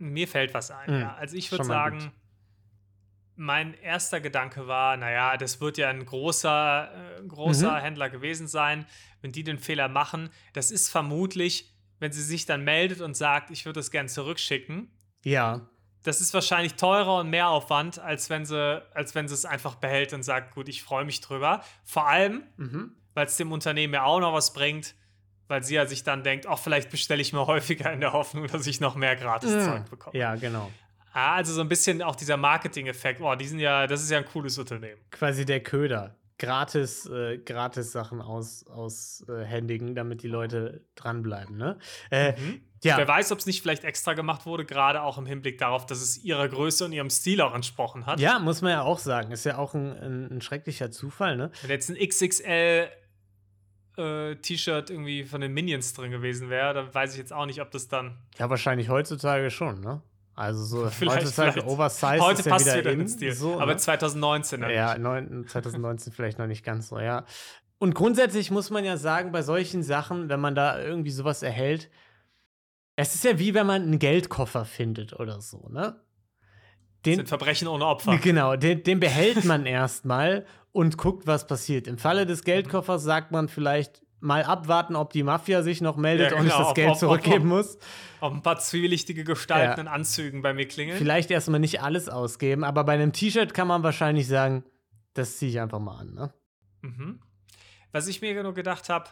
mir fällt was ein. Mhm. Ja. Also, ich würde sagen, mein erster Gedanke war: naja, das wird ja ein großer, äh, großer Mhm. Händler gewesen sein. Wenn die den Fehler machen, das ist vermutlich, wenn sie sich dann meldet und sagt, ich würde das gern zurückschicken. Ja, Das ist wahrscheinlich teurer und mehr Aufwand, als wenn sie, als wenn sie es einfach behält und sagt, gut, ich freue mich drüber. Vor allem, mhm. weil es dem Unternehmen ja auch noch was bringt, weil sie ja sich dann denkt, auch vielleicht bestelle ich mir häufiger in der Hoffnung, dass ich noch mehr Gratis-Zeug bekomme. ja, genau. Ah, also so ein bisschen auch dieser Marketing-Effekt. Oh, die sind ja, das ist ja ein cooles Unternehmen. Quasi der Köder. Gratis, äh, gratis Sachen aus, aushändigen, damit die Leute dranbleiben, ne? Äh, ja, Wer weiß, ob es nicht vielleicht extra gemacht wurde, gerade auch im Hinblick darauf, dass es ihrer Größe und ihrem Stil auch entsprochen hat. ja, muss man ja auch sagen. Ist ja auch ein, ein, ein schrecklicher Zufall, ne? Wenn jetzt ein XXL äh, T-Shirt irgendwie von den Minions drin gewesen wäre, dann weiß ich jetzt auch nicht, ob das dann. Ja, wahrscheinlich heutzutage schon, ne? Also so Vielleicht- heutzutage vielleicht. Oversize Heute ist ja passt wieder wieder in, Stil. So, aber ne? 2019 dann Ja, nicht. neun- 2019 vielleicht noch nicht ganz so, ja. Und grundsätzlich muss man ja sagen, bei solchen Sachen, wenn man da irgendwie sowas erhält, es ist ja wie wenn man einen Geldkoffer findet oder so, ne? Das Den, sind Verbrechen ohne Opfer. genau, den, den behält man erstmal und guckt, was passiert. Im Falle des Geldkoffers sagt man vielleicht mal abwarten, ob die Mafia sich noch meldet Ja, und ich genau, das ob- Geld ob- ob- zurückgeben muss. Ob ein paar zwielichtige Gestalten Ja. in Anzügen bei mir klingeln. Vielleicht erstmal nicht alles ausgeben, aber bei einem T-Shirt kann man wahrscheinlich sagen, das ziehe ich einfach mal an, ne? Mhm. Was ich mir nur gedacht habe,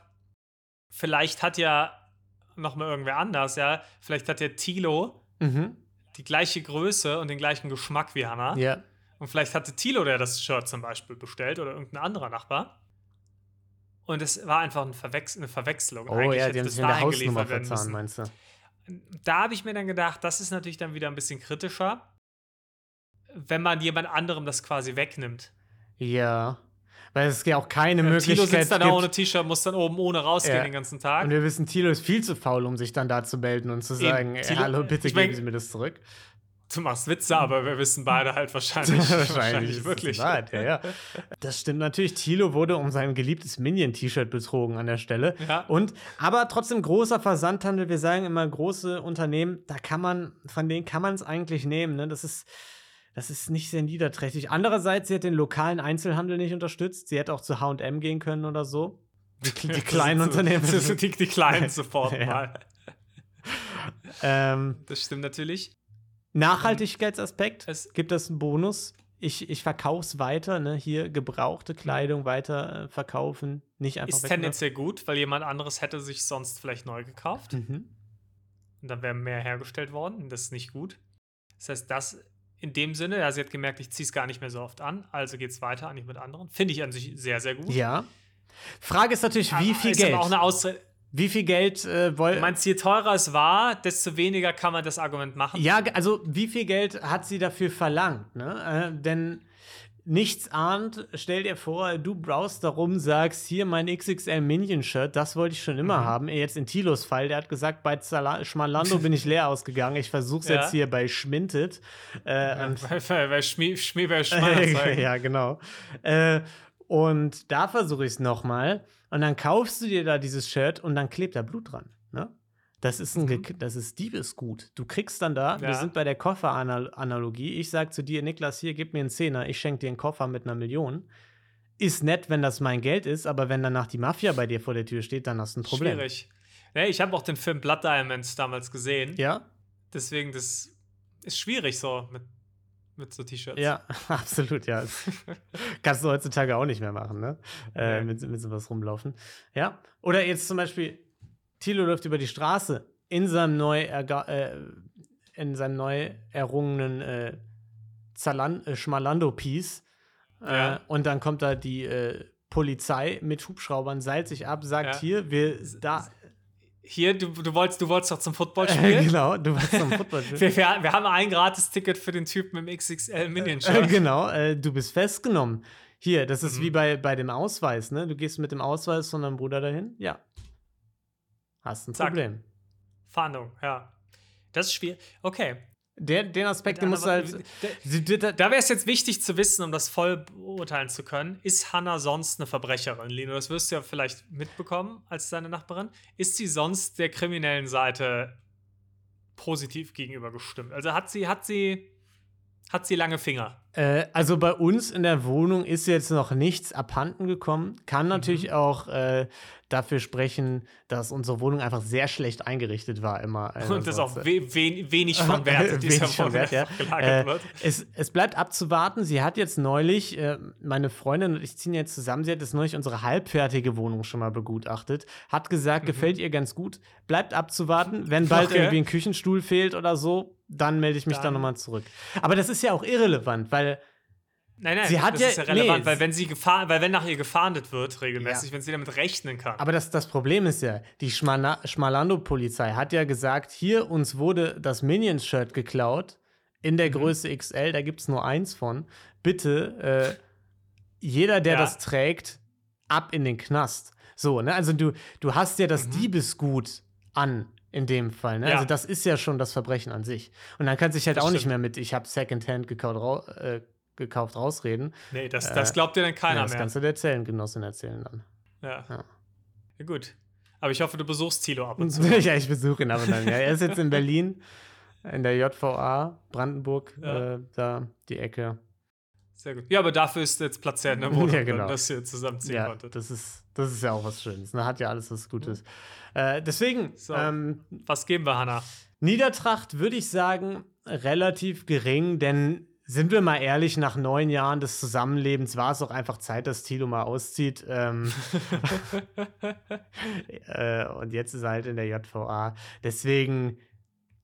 vielleicht hat ja noch mal irgendwer anders, ja, vielleicht hat der Tilo Mhm. die gleiche Größe und den gleichen Geschmack wie Hannah. Ja. Und vielleicht hatte Tilo der das Shirt zum Beispiel bestellt oder irgendein anderer Nachbar. Und es war einfach ein Verwechs eine Verwechslung. Oh Eigentlich ja, die haben sich in der Hausnummer müssen. meinst du? Da habe ich mir dann gedacht, das ist natürlich dann wieder ein bisschen kritischer, wenn man jemand anderem das quasi wegnimmt. Ja. Weil es ja auch keine Tilo Möglichkeit sitzt dann da ohne gibt. T-Shirt, muss dann oben ohne rausgehen Ja. den ganzen Tag. Und wir wissen, Tilo ist viel zu faul, um sich dann da zu melden und zu Eben. sagen, ey, Thilo- hallo, bitte ich mein- geben Sie mir das zurück. Du machst Witze, aber wir wissen beide halt wahrscheinlich, wahrscheinlich, es wirklich. Wahrheit, ja, ja. Das stimmt natürlich. Tilo wurde um sein geliebtes Minion-T-Shirt betrogen an der Stelle. Ja. Und, aber trotzdem großer Versandhandel. Wir sagen immer große Unternehmen, da kann man, von denen kann man es eigentlich nehmen. Ne? Das ist, das ist nicht sehr niederträchtig. Andererseits, sie hat den lokalen Einzelhandel nicht unterstützt. Sie hätte auch zu H&M gehen können oder so. Die, die kleinen Unternehmen. Die, die kleinen sofort mal. ähm, Das stimmt natürlich. Nachhaltigkeitsaspekt Es- gibt das einen Bonus. Ich, ich verkaufe es weiter, ne? Hier gebrauchte Kleidung weiter äh, verkaufen, nicht einfach Ist wegwerfen. tendenziell gut, weil jemand anderes hätte sich sonst vielleicht neu gekauft. Mhm. Und dann wäre mehr hergestellt worden. Das ist nicht gut. Das heißt, das in dem Sinne, ja, sie hat gemerkt, ich ziehe es gar nicht mehr so oft an, also geht es weiter, eigentlich mit anderen. Finde ich an sich sehr, sehr gut. Ja. Frage ist natürlich, wie Aber viel ist Geld? Aber auch eine Ausrede. Wie viel Geld äh, wollen. meinst, je teurer es war, desto weniger kann man das Argument machen. Ja, also wie viel Geld hat sie dafür verlangt? Ne? Äh, denn nichts ahnt, stell dir vor, du browst darum, sagst, hier mein XXL Minion-Shirt, das wollte ich schon Mhm. immer haben. Jetzt in Tilos Fall, der hat gesagt, bei Zala Schmalando bin ich leer ausgegangen. Ich versuch's Ja. jetzt hier bei Schminted. Äh, und Bei, bei, bei Schmie, Schmie bei Schmalzeigen. ja, genau. Äh, und da versuche ich es nochmal. Und dann kaufst du dir da dieses Shirt und dann klebt da Blut dran. Ne? Das ist ein Ge- das ist Diebesgut. Du kriegst dann da, wir Ja. sind bei der Kofferanalogie. Ich sag zu dir, Niklas, hier, gib mir einen Zehner, ich schenke dir einen Koffer mit einer Million. Ist nett, wenn das mein Geld ist, aber wenn danach die Mafia bei dir vor der Tür steht, dann hast du ein Problem. Schwierig. Ja, ich habe auch den Film Blood Diamonds damals gesehen. Ja, Deswegen, das ist schwierig so mit, mit so T-Shirts. ja, absolut, ja. Kannst du heutzutage auch nicht mehr machen, ne? Äh, Nee. mit, mit sowas rumlaufen. Ja. Oder jetzt zum Beispiel, Thilo läuft über die Straße in seinem neu, äh, in seinem neu errungenen äh, Zalan äh, Schmalando-Piece. Äh, Ja. und dann kommt da die äh, Polizei mit Hubschraubern, seilt sich ab, sagt Ja. hier, wir da. Hier, du, du, wolltest, du wolltest doch zum Football spielen. genau, du warst zum Footballspiel. wir, wir, wir haben ein Gratis-Ticket für den Typen im XXL Äh, Minion-Shirt. genau, äh, du bist festgenommen. Hier, das ist Mhm. wie bei, bei dem Ausweis, ne? Du gehst mit dem Ausweis von deinem Bruder dahin, ja. Hast ein Zack. Problem. Fahndung, ja. Das ist schwierig. Okay. Der, den Aspekt, den musst du halt. Da, Sie- da- da- da wäre es jetzt wichtig zu wissen, um das voll beurteilen zu können. Ist Hannah sonst eine Verbrecherin, Lino? Das wirst du ja vielleicht mitbekommen als deine Nachbarin. Ist sie sonst der kriminellen Seite positiv gegenüber gestimmt? Also hat sie, hat sie, hat sie lange Finger? Äh, also bei uns in der Wohnung ist jetzt noch nichts abhanden gekommen. Kann Mhm. natürlich auch äh, dafür sprechen, dass unsere Wohnung einfach sehr schlecht eingerichtet war immer. Also Und das auch we we wenig von Wert, Wenig von Wert, ja. Äh, wird. es, es bleibt abzuwarten. Sie hat jetzt neulich, äh, meine Freundin und ich ziehen jetzt zusammen, sie hat jetzt neulich unsere halbfertige Wohnung schon mal begutachtet. Hat gesagt, gefällt ihr ganz gut. Bleibt abzuwarten. Wenn bald Mhm. Okay. irgendwie ein Küchenstuhl fehlt oder so, dann melde ich mich da Dann- nochmal zurück. Aber das ist ja auch irrelevant, weil Nein, nein, sie hat das ja- ist ja relevant, nee, weil wenn sie gefahr, weil wenn nach ihr gefahndet wird regelmäßig, Ja. wenn sie damit rechnen kann. Aber das, das Problem ist ja, die Schmala- Schmalando-Polizei hat ja gesagt, hier uns wurde das Minions-Shirt geklaut in der Mhm. Größe XL, da gibt es nur eins von. Bitte, äh, jeder, der Ja. das trägt, ab in den Knast. So, ne? Also du, du hast ja das Mhm. Diebesgut an in dem Fall. Ne? Ja. Also das ist ja schon das Verbrechen an sich. Und dann kann sich halt Das auch nicht stimmt. mehr mit, ich habe Secondhand gekauft, äh, gekauft rausreden. Nee, das, Äh, das glaubt dir dann keiner ja, das mehr. kannst du der Zellengenossin erzählen dann. Ja. Ja. ja. Gut. Aber ich hoffe, du besuchst Thilo ab und zu. ja, ich besuche ihn aber dann. Ja. Er ist jetzt in Berlin, in der JVA, Brandenburg, äh, da die Ecke. Sehr gut. Ja, aber dafür ist jetzt Platz in der Wohnung, Ja, genau. dass ihr zusammenziehen Ja, konntet. das ist, das ist ja auch was Schönes. Ne? Hat ja alles was Gutes. Äh, deswegen, So. ähm, Was geben wir, Hanna? Niedertracht würde ich sagen, relativ gering, denn sind wir mal ehrlich, nach neun Jahren des Zusammenlebens war es auch einfach Zeit, dass Tilo mal auszieht. Ähm, äh, und jetzt ist er halt in der JVA. Deswegen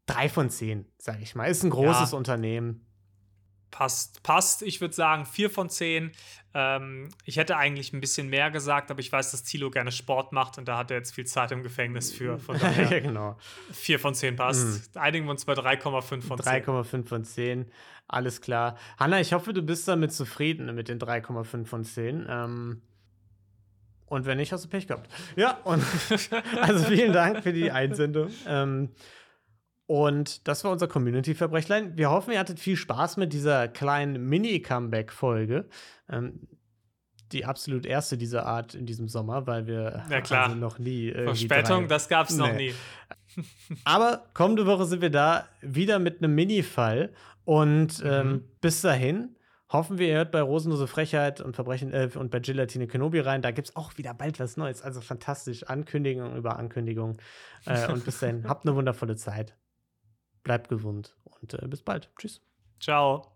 drei von zehn, sage ich mal. Ist ein großes Ja. Unternehmen. Passt, passt. Ich würde sagen, vier von zehn. Ähm, ich hätte eigentlich ein bisschen mehr gesagt, aber ich weiß, dass Thilo gerne Sport macht und da hat er jetzt viel Zeit im Gefängnis für. Von ja, daher genau. vier von zehn passt. Einigen wir uns bei 3,5 von 10. 3,5 von 10. Alles klar. Hanna, ich hoffe, du bist damit zufrieden mit den 3,5 von 10. Ähm, und wenn nicht, hast du Pech gehabt. Ja, und also vielen Dank für die Einsendung. Ähm, und das war unser Community-Verbrechlein. Wir hoffen, ihr hattet viel Spaß mit dieser kleinen Mini-Comeback-Folge. Ähm, die absolut erste dieser Art in diesem Sommer, weil wir Ja, klar. also noch nie Verspätung, drei- das gab es noch nie. aber kommende Woche sind wir da wieder mit einem Mini-Fall. Und ähm, Mhm. bis dahin hoffen wir, ihr hört bei Rosenlose Frechheit und Verbrechen äh, und bei Gelatine Kenobi rein. Da gibt es auch wieder bald was Neues. Also fantastisch. Ankündigung über Ankündigung. Äh, und bis dahin, habt eine wundervolle Zeit. Bleibt gesund und äh, bis bald. Tschüss. Ciao.